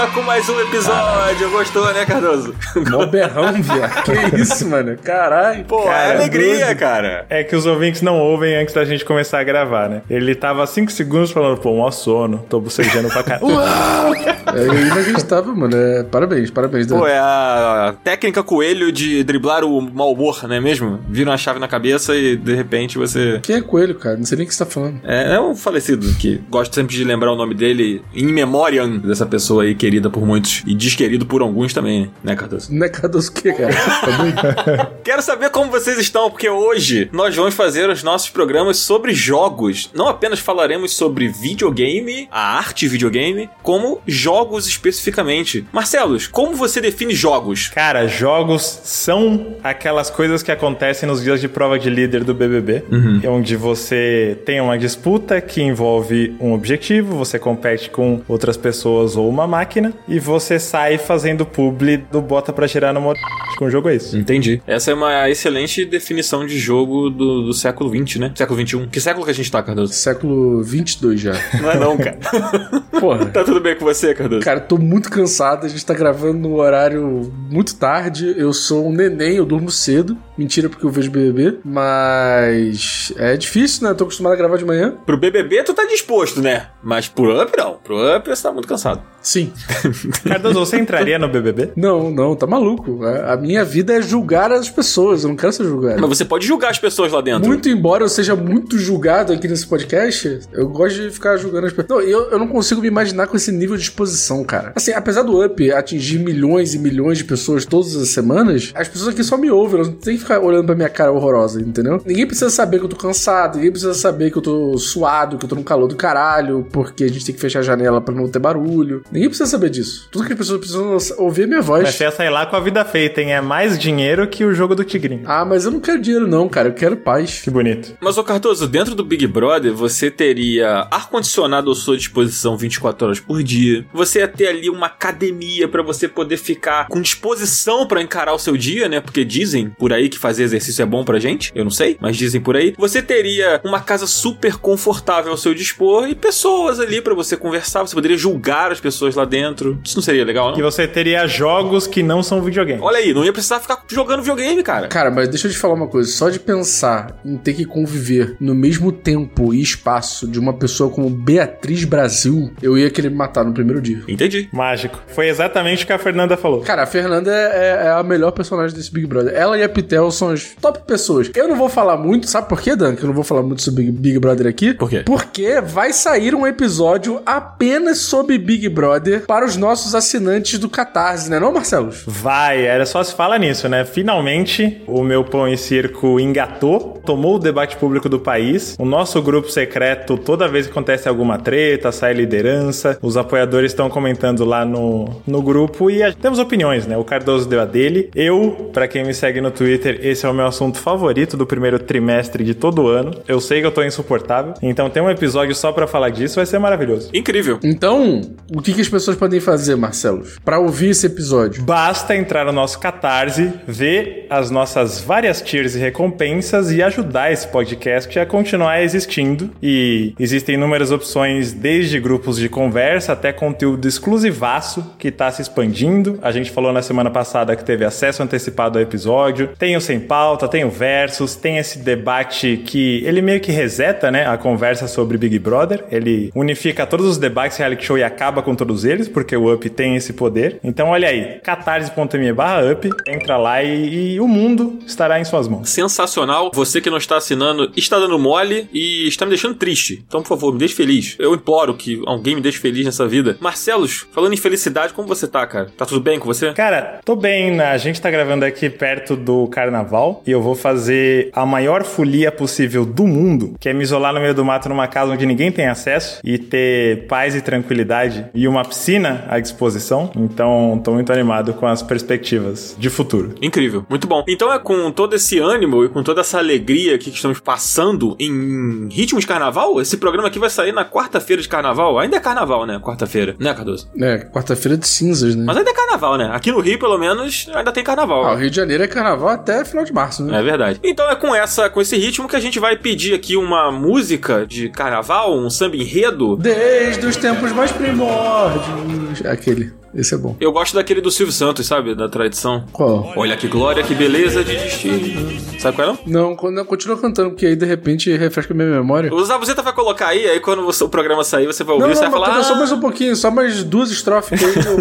volta com mais um episódio. Gostou, né, Cardoso? Mó berrão, viado. Que isso, mano? Caralho. Pô, Cara, é alegria, doido. cara. É que os ouvintes não ouvem antes da gente começar a gravar, né? Ele tava 5 segundos falando, pô, mó sono, tô bocejando pra caralho. Uau! É inacreditável, mano. É, parabéns, parabéns. Pô, é a técnica coelho de driblar o mau humor, não é mesmo? Vira uma chave na cabeça e de repente você. Quem é coelho, cara? Não sei nem o que você tá falando. É, é um falecido que gosto sempre de lembrar o nome dele em memoriam dessa pessoa aí querida por muitos e desquerido por alguns também, né, Cardoso? Não é Cardoso o quê, cara? Tá? Quero saber como vocês estão, porque hoje nós vamos fazer os nossos programas sobre jogos. Não apenas falaremos sobre videogame, a arte videogame, como jogos especificamente. Marcelos, como você define jogos? Cara, jogos são aquelas coisas que acontecem nos dias de prova de líder do BBB, onde você tem uma disputa que envolve um objetivo, você compete com outras pessoas ou uma máquina, e você sai fazendo publi do bota pra girar no motor. Com o jogo é isso. Entendi. Essa é uma excelente definição de jogo do, do século XX, né? Século XXI. Que século que a gente tá, Cardoso? Século 22 já. Não é não, cara. Porra. tá tudo bem com você, Cardoso? Cara, tô muito cansado. A gente tá gravando no horário muito tarde. Eu sou um neném, eu durmo cedo. Mentira, porque eu vejo BBB. Mas é difícil, né? Eu tô acostumado a gravar de manhã. Pro BBB tu tá disposto, né? Mas pro Up não. Pro Up você tá muito cansado. Sim. Cardoso, você entraria no BBB? Não, não, tá maluco. A a minha vida é julgar as pessoas. Eu não quero ser julgado. Mas você pode julgar as pessoas lá dentro. Muito embora eu seja muito julgado aqui nesse podcast, eu gosto de ficar julgando as pessoas. Não, eu, eu não consigo me imaginar com esse nível de exposição, cara. Assim, apesar do Up atingir milhões e milhões de pessoas todas as semanas, as pessoas aqui só me ouvem, elas não tem que ficar olhando pra minha cara horrorosa, entendeu? Ninguém precisa saber que eu tô cansado, ninguém precisa saber que eu tô suado, que eu tô no calor do caralho, porque a gente tem que fechar a janela pra não ter barulho. Ninguém precisa saber disso. Tudo que as pessoas precisam ouvir é minha voz. Mas você ia sair lá com a vida feita, hein? É mais dinheiro que o jogo do Tigrinho. Ah, mas eu não quero dinheiro, não, cara. Eu quero paz. Que bonito. Mas, ô Cardoso, dentro do Big Brother, você teria ar-condicionado à sua disposição 24 horas por dia. Você ia ter ali uma academia pra você poder ficar com disposição pra encarar o seu dia, né? Porque dizem por aí que fazer exercício é bom pra gente. Eu não sei, mas dizem por aí. Você teria uma casa super confortável ao seu dispor e pessoas ali pra você conversar. Você poderia julgar as pessoas lá dentro. Isso não seria legal, E não? você teria jogos que não são videogame. Olha aí, não ia precisar ficar jogando videogame, cara. Cara, mas deixa eu te falar uma coisa. Só de pensar em ter que conviver no mesmo tempo e espaço de uma pessoa como Beatriz Brasil, eu ia querer me matar no primeiro dia. Entendi. Mágico. Foi exatamente o que a Fernanda falou. Cara, a Fernanda é, é a melhor personagem desse Big Brother. Ela e a Pitel são as top pessoas. Eu não vou falar muito, sabe por quê, Dan? Que eu não vou falar muito sobre Big, Brother aqui. Por quê? Porque vai sair um episódio apenas sobre Big Brother para os nossos assinantes do Catarse, né não, Marcelo? Vai, era só se fala nisso, né? Finalmente, o meu pão e circo engatou, tomou o debate público do país. O nosso grupo secreto, toda vez que acontece alguma treta, sai liderança, os apoiadores estão comentando lá no, no grupo e a- temos opiniões, né? O Cardoso deu a dele. Eu, pra quem me segue no Twitter, esse é o meu assunto favorito do primeiro trimestre de todo ano. Eu sei que eu tô insuportável, então tem um episódio só pra falar disso, vai ser maravilhoso. Incrível. Então, o que, que as pessoas podem fazer, Marcelo, para ouvir esse episódio? Basta entrar no nosso Catarse, ver as nossas várias tiers e recompensas e ajudar esse podcast a continuar existindo. E existem inúmeras opções, desde grupos de conversa até conteúdo exclusivaço que está se expandindo. A gente falou na semana passada que teve acesso antecipado ao episódio. Tem o Sem Pauta, tem o Versus, tem esse debate que ele meio que reseta, né, a conversa sobre Big Brother. Ele unifica todos os debates reality show e acaba com todos eles, porque o Up tem esse poder. Então olha aí, catarse.me barra up, entra lá e, e o mundo estará em suas mãos. sensacional. Você que não está assinando está dando mole e está me deixando triste. Então, por favor, me deixe feliz. Eu imploro que alguém me deixe feliz nessa vida. Marcelos, falando em felicidade, como você tá, cara? Tá tudo bem com você? Cara, tô bem, né? a gente tá gravando aqui perto do carnaval e eu vou fazer a maior folia possível do mundo, que é me isolar no meio do mato numa casa onde ninguém tem acesso e ter paz e tranquilidade e uma piscina à disposição. Então, tô muito animado com as perspectivas de futuro. Incrível, muito bom. Então é com todo esse ânimo e com toda essa alegria aqui que estamos passando em ritmo de carnaval. Esse programa aqui vai sair na quarta-feira de carnaval. Ainda é carnaval, né? Quarta-feira, né, Cardoso? É, quarta-feira de cinzas, né? Mas ainda é carnaval, né? Aqui no Rio, pelo menos, ainda tem carnaval. Ah, o Rio de Janeiro é carnaval até final de março, né? É verdade. Então é com essa, com esse ritmo que a gente vai pedir aqui uma música de carnaval, um samba enredo. Desde os tempos mais primórdios. Aquele. Esse é bom. Eu gosto daquele do Silvio Santos, sabe? Da tradição. Qual? Olha que glória, que beleza de destino. Sabe qual é? Não? Não, con- não, continua cantando, porque aí de repente refresca a minha memória. O Zabuzeta vai colocar aí, aí quando você- o programa sair, você vai ouvir Não, e você não, vai mas falar. só "Ah, mais um pouquinho, só mais duas estrofes que aí eu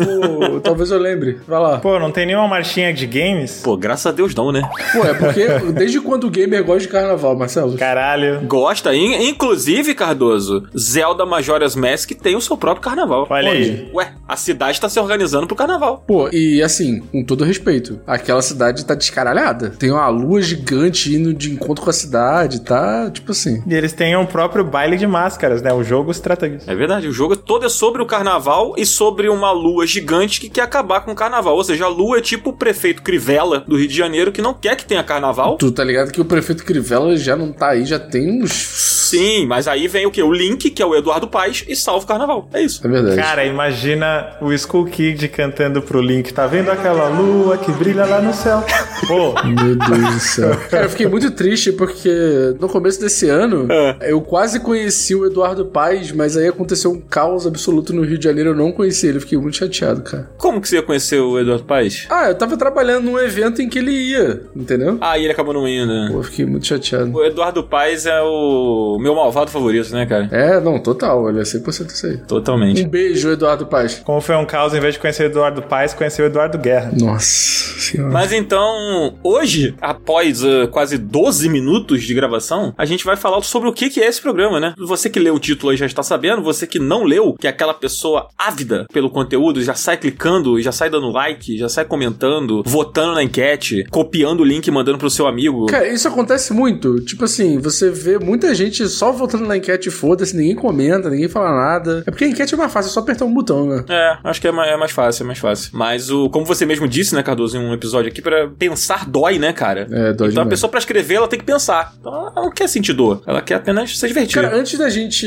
vou. talvez eu lembre. Vai lá. Pô, não tem nenhuma marchinha de games? Pô, graças a Deus não, né? Pô, é porque desde quando o gamer gosta de carnaval, Marcelo? Caralho. Gosta, in- inclusive, Cardoso, Zelda Majora's Mask tem o seu próprio carnaval. Olha aí. Ué, a cidade tá se organizando pro carnaval. Pô, e assim, com todo respeito, aquela cidade tá descaralhada. Tem uma lua gigante indo de encontro com a cidade, tá? Tipo assim. E eles têm um próprio baile de máscaras, né? O jogo se trata disso. É verdade, o jogo todo é sobre o carnaval e sobre uma lua gigante que quer acabar com o carnaval. Ou seja, a lua é tipo o prefeito Crivella do Rio de Janeiro que não quer que tenha carnaval. Tu tá ligado que o prefeito Crivella já não tá aí, já tem uns. Sim, mas aí vem o que? O Link, que é o Eduardo Paes, e salva o carnaval. É isso. É verdade. Cara, imagina o Skull Kid cantando pro Link. Tá vendo aquela lua que brilha lá no céu? Pô, Meu Deus do céu. Cara, eu fiquei muito triste porque no começo desse ano É. eu quase conheci o Eduardo Paes, mas aí aconteceu um caos absoluto no Rio de Janeiro. Eu não conheci ele, eu fiquei muito chateado, cara. Como que você ia conhecer o Eduardo Paes? Ah, eu tava trabalhando num evento em que ele ia, entendeu? Ah, e ele acabou não indo. né? Pô, eu fiquei muito chateado. O Eduardo Paes é o meu malvado favorito, né, cara? É, não, total, olha, 100% isso aí. Totalmente. Um beijo, Eduardo Paes. como foi um caos, em vez de conhecer o Eduardo Paes, conheceu o Eduardo Guerra. Nossa senhora. Mas então, hoje, após uh, quase 12 minutos de gravação, a gente vai falar sobre o que, que é esse programa, né? Você que leu o título aí já está sabendo, você que não leu, que é aquela pessoa ávida pelo conteúdo, já sai clicando, já sai dando like, já sai comentando, votando na enquete, copiando o link e mandando pro seu amigo. Cara, isso acontece muito. Tipo assim, você vê muita gente só votando na enquete, foda-se, ninguém comenta, ninguém fala nada. É porque a enquete é mais fácil, é só apertar um botão, né? É, acho que é mais, é mais fácil, é mais fácil. Mas o, como você mesmo disse, né, Cardoso, em um episódio aqui, pra pensar dói, né, cara? É, dói Então a demais. pessoa pra escrever, ela tem que pensar. Então ela não quer sentir dor, ela quer apenas se divertir. Cara, antes da gente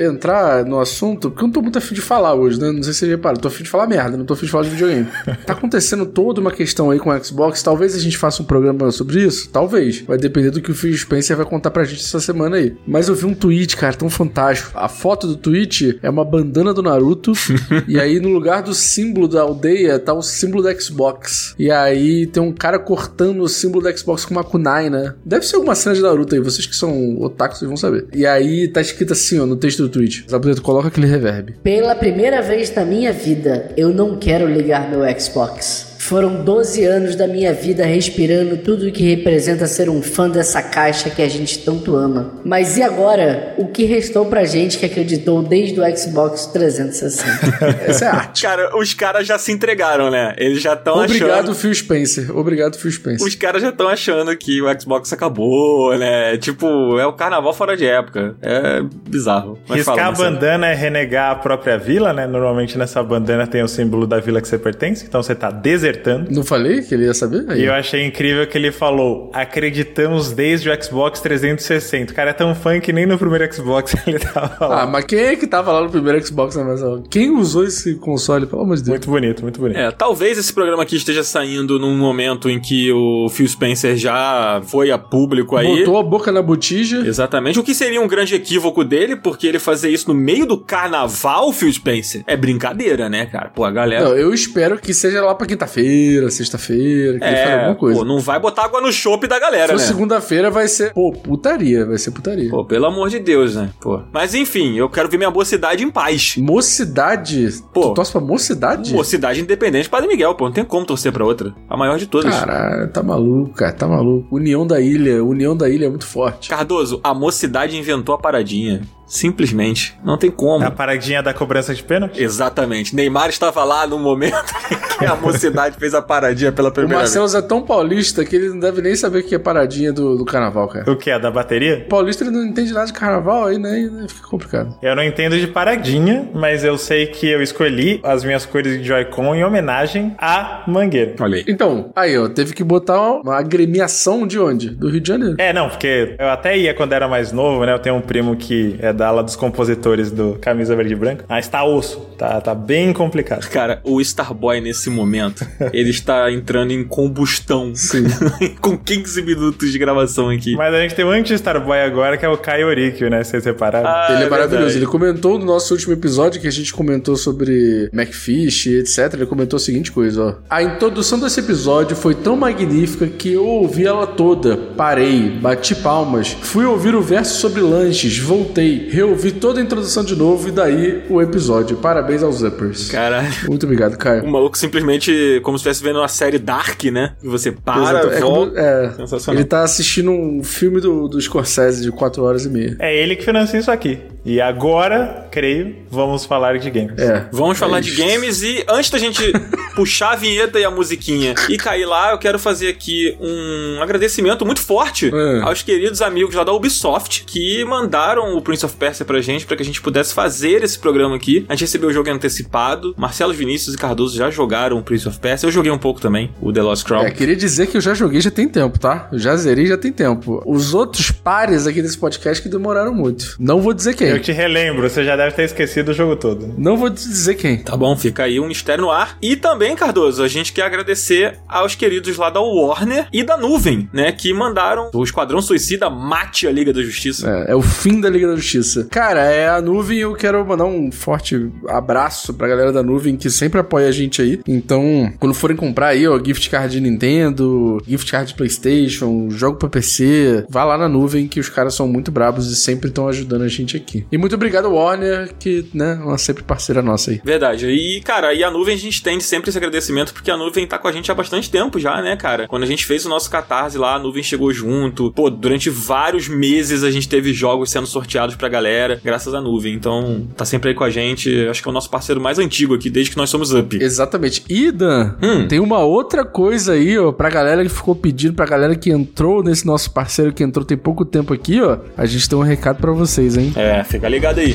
entrar no assunto, porque eu não tô muito afim de falar hoje, né? Não sei se você repara, tô afim de falar merda, não tô afim de falar de videogame. tá acontecendo toda uma questão aí com o Xbox, talvez a gente faça um programa sobre isso, talvez. Vai depender do que o Phil Spencer vai contar pra gente essa semana aí. Mas eu vi um tweet, cara, tão fantástico. A foto do tweet é uma bandana do Naruto, e aí no lugar do símbolo da aldeia tá o símbolo da Xbox. E aí tem um cara cortando o símbolo da Xbox com uma kunai, né? Deve ser alguma cena de Naruto aí, vocês que são otakus vão saber. E aí tá escrito assim, ó, no texto do tweet. Zabuzeto, coloca aquele reverb. Pela primeira vez na minha vida, eu não quero ligar meu Xbox. Foram 12 anos da minha vida respirando tudo o que representa ser um fã dessa caixa que a gente tanto ama. Mas e agora? O que restou pra gente que acreditou desde o Xbox 360? Essa é arte. Cara, os caras já se entregaram, né? Eles já estão Obrigado, achando. Phil Spencer. Obrigado, Phil Spencer. Os caras já estão achando que o Xbox acabou, né? Tipo, é o carnaval fora de época. É bizarro. Mas Riscar fala, a bandana é renegar a própria vila, né? Normalmente nessa bandana tem o símbolo da vila que você pertence, então você tá desertando. Não falei que ele ia saber? Aí. E eu achei incrível que ele falou: acreditamos desde o Xbox 360. O cara é tão fã que nem no primeiro Xbox ele tava lá. Ah, mas quem é que tava lá no primeiro Xbox? Mas, ó, Quem usou esse console? Pelo amor de Deus. Muito bonito, muito bonito. É, talvez esse programa aqui esteja saindo num momento em que o Phil Spencer já foi a público aí. Botou a boca na botija. Exatamente. O que seria um grande equívoco dele, porque ele fazer isso no meio do carnaval, Phil Spencer, é brincadeira, né, cara? Pô, a galera. Não, eu espero que seja lá pra quinta-feira, sexta-feira, que é, alguma coisa. pô, não vai botar água no chope da galera, né? segunda-feira, vai ser. Pô, putaria, vai ser putaria. Pô, pelo amor de Deus, né? Pô. Mas enfim, eu quero ver minha mocidade em paz. Mocidade? Pô. Tu torce pra mocidade? Mocidade independente Padre Miguel, pô. Não tem como torcer pra outra. A maior de todas. Caralho, tá maluco, cara, tá maluco. União da ilha, união da ilha é muito forte. Cardoso, a mocidade inventou a paradinha. Simplesmente. Não tem como. A paradinha da cobrança de pênalti? Exatamente. Neymar estava lá no momento que a mocidade fez a paradinha pela O primeira vez. Marcelo é tão paulista que ele não deve nem saber o que é paradinha do, do carnaval, cara. O que? A da bateria? O paulista ele não entende nada de carnaval, aí, né? aí fica complicado. Eu não entendo de paradinha, mas eu sei que eu escolhi as minhas cores de Joy-Con em homenagem à mangueira. Olha aí. Então, aí, ó, teve que botar uma agremiação de onde? Do Rio de Janeiro. É, não, porque eu até ia quando era mais novo, né? Eu tenho um primo que é da ala dos compositores do Camisa Verde e Branca. Mas tá osso, tá, tá bem complicado. Cara, o Starboy nesse momento, ele está entrando em combustão. Sim. Com 15 minutos de gravação aqui. Mas a gente tem um anti-Starboy agora, que é o Caio Orikio, né? Vocês repararam? Ah, ele é, maravilhoso. verdade. Ele comentou no nosso último episódio que a gente comentou sobre Macfish, etc. Ele comentou a seguinte coisa, ó. A introdução desse episódio foi tão magnífica que eu ouvi ela toda. Parei, bati palmas, fui ouvir o verso sobre lanches, voltei, reouvi toda a introdução de novo e daí o episódio. Parabéns aos Uppers. Caralho. Muito obrigado, O Caio. maluco simplesmente, como se estivesse vendo uma série Dark, né? E você para, Exato. É como- volta. é, Sensacional. ele tá assistindo um filme do, do Scorsese de 4 horas e meia. É ele que financia isso aqui. E agora, creio, vamos falar de games. É. Vamos falar É de isso. games e antes da gente puxar a vinheta e a musiquinha e cair lá, eu quero fazer aqui um agradecimento muito forte É. aos queridos amigos lá da Ubisoft que mandaram o Prince of Persia pra gente pra que a gente pudesse fazer esse programa aqui. A gente recebeu o jogo antecipado. Marcelo Vinícius e Cardoso já jogaram o Prince of Persia. Eu joguei um pouco também, o The Lost Crown. É, queria dizer que eu já joguei já tem tempo, tá? Eu já zerei já tem tempo. Os outros pares aqui desse podcast que demoraram muito. Não vou dizer quem. Eu te relembro, você já deve ter esquecido o jogo todo. Não vou dizer quem. Tá bom, fica aí um mistério no ar. E também, Cardoso, a gente quer agradecer aos queridos lá da Warner e da Nuvem, né? Que mandaram o Esquadrão Suicida mate a Liga da Justiça. É, é o fim da Liga da Justiça. Cara, é a nuvem. Eu quero mandar um forte abraço pra galera da nuvem que sempre apoia a gente aí. Então, quando forem comprar aí, ó, gift card de Nintendo, gift card de PlayStation, jogo pra PC, vá lá na nuvem que os caras são muito brabos e sempre estão ajudando a gente aqui. E muito obrigado, Warner, que, né, é sempre parceira nossa aí. Verdade. E, cara, e a nuvem a gente tem sempre esse agradecimento porque a nuvem tá com a gente há bastante tempo já, né, cara? Quando a gente fez o nosso catarse lá, a nuvem chegou junto. Pô, durante vários meses a gente teve jogos sendo sorteados pra galera, graças à nuvem. Então, tá sempre aí com a gente. Acho que é o nosso parceiro mais antigo aqui, desde que nós somos Up. Exatamente. E, Dan, Hum. tem uma outra coisa aí, ó, pra galera que ficou pedindo, pra galera que entrou nesse nosso parceiro que entrou tem pouco tempo aqui, ó. A gente tem um recado pra vocês, hein? É, fica ligado aí.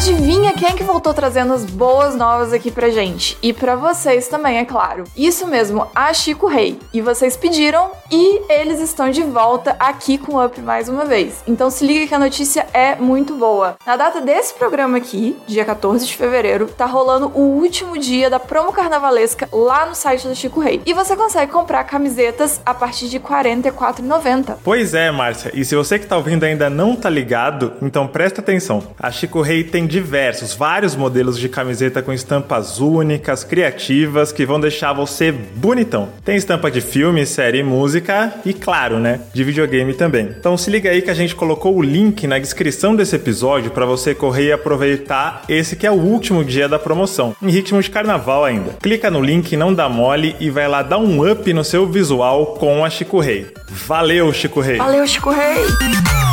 Adivinha quem é que voltou trazendo as boas novas aqui pra gente? E pra vocês também, é claro. Isso mesmo, a Chico Rei. E vocês pediram e eles estão de volta aqui com o Up mais uma vez. Então se liga que a notícia é muito boa. Na data desse programa aqui, dia 14 de fevereiro, tá rolando o último dia da promo carnavalesca lá no site da Chico Rei. E você consegue comprar camisetas a partir de R$ 44,90. Pois é, Márcia. E se você que tá ouvindo ainda não tá ligado, então presta atenção. A Chico Rei tem diversos, vários modelos de camiseta com estampas únicas, criativas, que vão deixar você bonitão. Tem estampa de filme, série, música e, claro, né, de videogame também. Então se liga aí que a gente colocou o link na descrição desse episódio para você correr e aproveitar esse que é o último dia da promoção, em ritmo de carnaval ainda. Clica no link, não dá mole e vai lá dar um up no seu visual com a Chico Rei. Valeu, Chico Rei! Valeu, Chico Rei!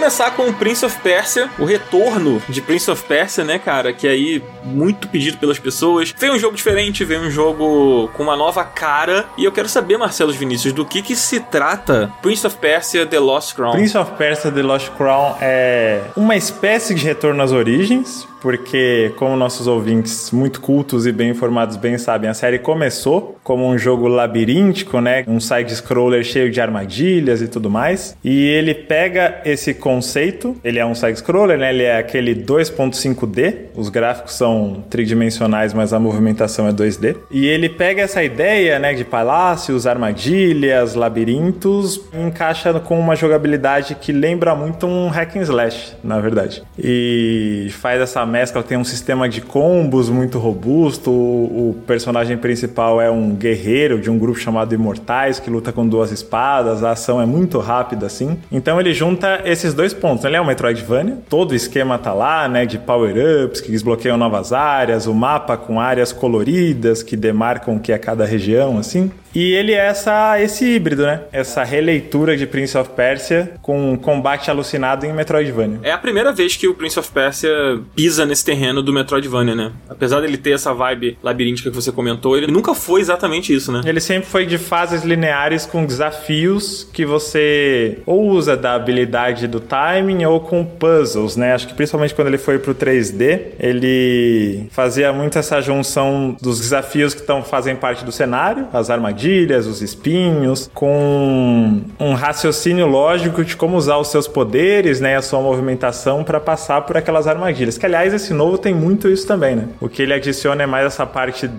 Começar com o Prince of Persia, o retorno de Prince of Persia, né, cara? Que aí muito pedido pelas pessoas. Veio um jogo diferente, veio um jogo com uma nova cara. E eu quero saber, Marcelo Vinícius, do que que se trata Prince of Persia The Lost Crown. Prince of Persia The Lost Crown é uma espécie de retorno às origens, porque, como nossos ouvintes muito cultos e bem informados bem sabem, a série começou como um jogo labiríntico, né? Um side-scroller cheio de armadilhas e tudo mais. E ele pega esse conceito, ele é um side-scroller, né? Ele é aquele 2.5D, os gráficos são tridimensionais, mas a movimentação é 2D. E ele pega essa ideia, né, de palácios, armadilhas, labirintos, e encaixa com uma jogabilidade que lembra muito um hack and slash, na verdade. E faz essa mescla, tem um sistema de combos muito robusto, o, o personagem principal é um guerreiro de um grupo chamado Imortais, que luta com duas espadas, a ação é muito rápida assim. Então ele junta esses dois pontos. Ele é um Metroidvania, todo o esquema tá lá, né, de power-ups que desbloqueiam novas áreas, o mapa com áreas coloridas que demarcam o que é cada região, assim. E ele é essa, esse híbrido, né? Essa releitura de Prince of Persia com combate alucinado em Metroidvania. É a primeira vez que o Prince of Persia pisa nesse terreno do Metroidvania, né? Apesar dele ter essa vibe labiríntica que você comentou, ele nunca foi exatamente isso, né? Ele sempre foi de fases lineares com desafios que você ou usa da habilidade do timing ou com puzzles, né? Acho que principalmente quando ele foi pro 3D, ele fazia muito essa junção dos desafios que tão, fazem parte do cenário, as armadilhas, os espinhos, com um raciocínio lógico de como usar os seus poderes, né, a sua movimentação para passar por aquelas armadilhas. Que aliás esse novo tem muito isso também, né? O que ele adiciona é mais essa parte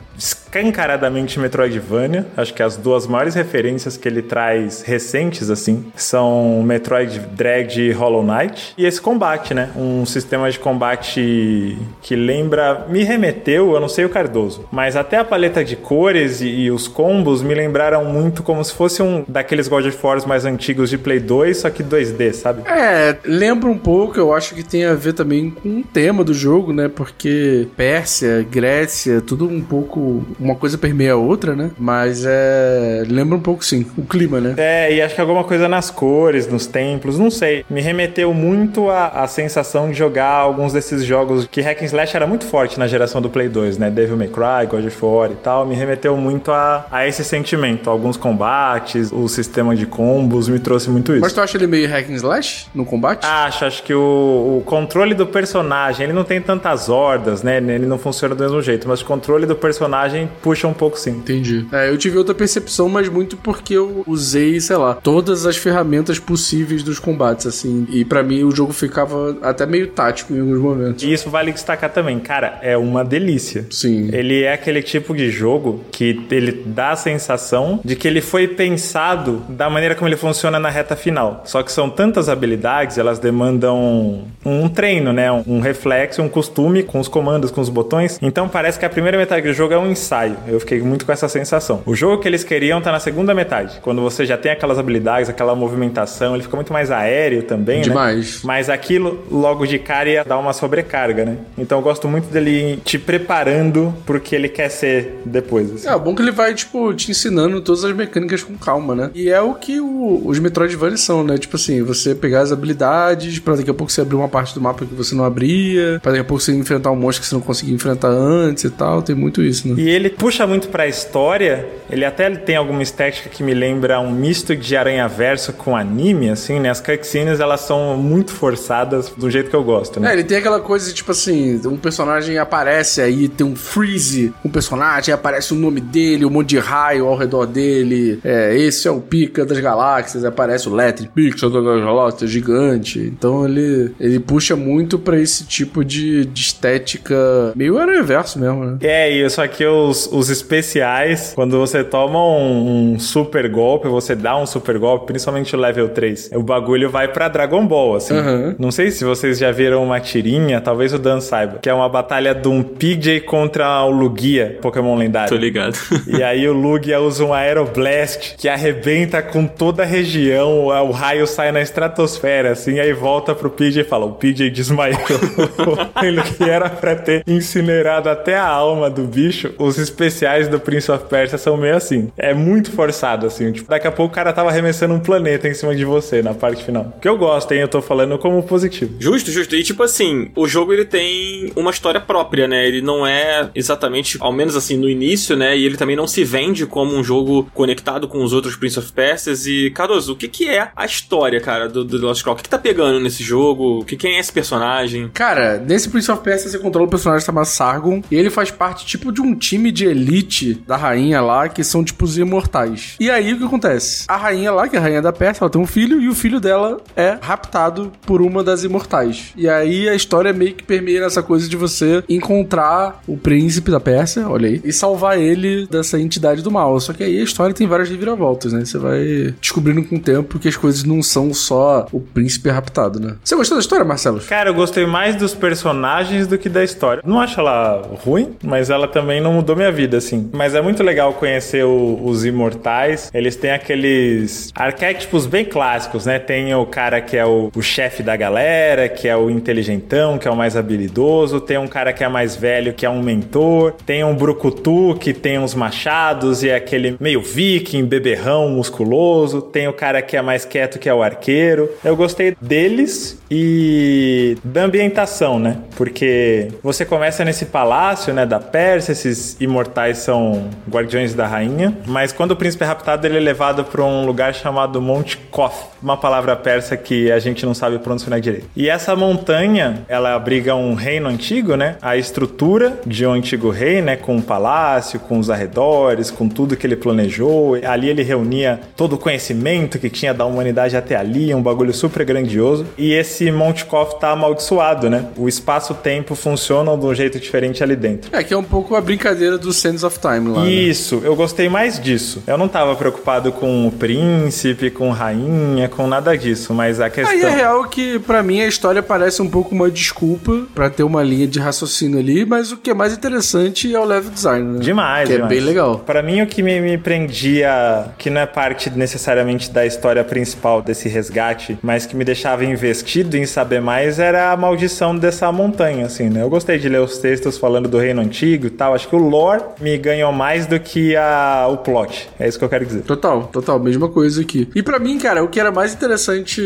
escancaradamente Metroidvania. Acho que as duas maiores referências que ele traz recentes assim são Metroid Dread e Hollow Knight e esse combate, né? Um sistema de combate que lembra, me remeteu, eu não sei o Cardoso, mas até a paleta de cores e, e os combos me lembraram muito como se fosse um daqueles God of War mais antigos de Play 2, só que 2D, sabe? É, lembra um pouco, eu acho que tem a ver também com o tema do jogo, né? Porque Pérsia, Grécia, tudo um pouco. Uma coisa permeia a outra, né? Mas é. Lembra um pouco sim, o clima, né? É, e acho que alguma coisa nas cores, nos templos, não sei. Me remeteu muito à, sensação de jogar alguns desses jogos que Hack and Slash era muito forte na geração do Play 2, né? Devil May Cry, God of War e tal. Me remeteu muito a, a esse sentimento. Alguns combates, o sistema de combos me trouxe muito isso. Mas tu acha ele meio Hack and Slash no combate? Acho, acho que o, o controle do personagem, ele não tem tantas hordas, né? Ele não funciona do mesmo jeito, mas o controle do personagem puxa um pouco sim. Entendi. É, eu tive outra percepção, mas muito porque eu usei, sei lá, todas as ferramentas possíveis dos combates, assim. E para mim o jogo ficava até meio tático em alguns momentos. E isso vale destacar também. Cara, é uma delícia. Sim. Ele é aquele tipo de jogo que ele dá a sensação de que ele foi pensado da maneira como ele funciona na reta final. Só que são tantas habilidades, elas demandam um treino, né? Um reflexo, um costume com os comandos, com os botões. Então parece que a primeira metade do jogo é um ensaio. Eu fiquei muito com essa sensação. O jogo que eles queriam tá na segunda metade. Quando você já tem aquelas habilidades, aquela movimentação, ele fica muito mais aéreo também, né? Demais. Né? Mas aquilo, logo de cara, ia dar uma sobrecarga, né? Então eu gosto muito dele te preparando pro que ele quer ser depois. Assim. É, bom que ele vai, tipo, te ensinando todas as mecânicas com calma, né? E é o que o, os Metroidvania são, né? Tipo assim, você pegar as habilidades, pra daqui a pouco você abrir uma parte do mapa que você não abria, pra daqui a pouco você enfrentar um monstro que você não conseguia enfrentar antes e tal. Tem muito isso, né? E ele puxa muito pra história, ele até tem alguma estética que me lembra um misto de Aranha Verso com anime, assim, né? As cutscenes, elas são muito forçadas do jeito que eu gosto, né? É, ele tem aquela coisa, tipo assim, um personagem aparece aí, tem um freeze, um personagem, aparece o nome dele, um monte de raio ao redor dele. É, esse é o Pica das Galáxias, aparece o Letri, Pica das Galáxias, gigante. Então ele, ele puxa muito para esse tipo de, de estética meio aranha-verso mesmo, né? É, e só que os, os especiais, quando você toma um, um, super golpe, você dá um super golpe, principalmente o level 3, o bagulho vai para Dragon Ball, assim. Uhum. Não sei se vocês já viram uma tirinha, talvez o Dan saiba, que é uma batalha de um PJ contra o Lugia, Pokémon lendário. Tô ligado. e aí o Lugia usa um Aeroblast que arrebenta com toda a região, o raio sai na estratosfera, assim, aí volta pro PJ e fala, o PJ desmaiou. Ele que era pra ter incinerado até a alma do bicho, os especiais do Prince of Persia são meio assim. É muito forçado, assim. Tipo, daqui a pouco o cara tava arremessando um planeta em cima de você na parte final. Que eu gosto, hein? Eu tô falando como positivo. Justo, justo. E tipo assim, o jogo ele tem uma história própria, né? Ele não é exatamente, ao menos assim, no início, né? E ele também não se vende como um jogo conectado com os outros Prince of Persias. E, Cardoso, o que que é a história, cara, do, do Lost Call? O que, que tá pegando nesse jogo? Que, quem é esse personagem? Cara, nesse Prince of Persia você controla um personagem chamado Sargon. E ele faz parte, tipo, de um time de elite da rainha lá, que são, tipo, os imortais. E aí, o que acontece? A rainha lá, que é a rainha da Pérsia, ela tem um filho. E o filho dela é raptado por uma das imortais. E aí, a história meio que permeia nessa coisa de você encontrar o príncipe da Pérsia, olha aí, e salvar ele dessa entidade do mal. Só que aí a história tem várias reviravoltas, né? Você vai descobrindo com o tempo que as coisas não são só o príncipe raptado, né? Você gostou da história, Marcelo? Cara, eu gostei mais dos personagens do que da história. Não acho ela ruim, mas ela também não mudou minha vida, assim. Mas é muito legal conhecer o, os imortais. Eles têm aqueles arquétipos bem clássicos, né? Tem o cara que é o, o chefe da galera, que é o inteligentão, que é o mais habilidoso. Tem um cara que é mais velho, que é um mentor. Tem um brucutu, que tem uns machados e é aquele meio viking, beberrão, musculoso. Tem o cara que é mais quieto, que é o arqueiro. Eu gostei deles e da ambientação, né? Porque você começa nesse palácio, né, da Pérsia, esses imortais são guardiões da rainha, mas quando o príncipe é raptado, ele é levado para um lugar chamado Monte Koth, uma palavra persa que a gente não sabe pronunciar direito. E essa montanha, ela abriga um reino antigo, né? A estrutura de um antigo rei, né, com um palácio, com os arredores, com tudo que ele planejou. Ali ele reunia todo o conhecimento que tinha da humanidade até ali, um bagulho super grandioso. E esse Monte Koth tá amaldiçoado, né? O espaço-tempo funcionam de um jeito diferente ali dentro. É que é um pouco a brincadeira do Sands of Time lá. né? Isso, eu gostei mais disso. Eu não tava preocupado com o príncipe, com rainha, com nada disso, mas a questão. Aí é real que, pra mim, a história parece um pouco uma desculpa pra ter uma linha de raciocínio ali, mas o que é mais interessante é o level design, né? Demais, Que é demais. bem legal. Pra mim, o que me, me prendia, que não é parte necessariamente da história principal desse resgate, mas que me deixava investido em saber mais, era a maldição dessa montanha, assim, né? Eu gostei de ler os textos falando do reino antigo e tal. Acho que o lore me ganhou mais do que a, o plot. É isso que eu quero dizer. Total, total, mesma coisa aqui. E pra mim, cara, o que era mais interessante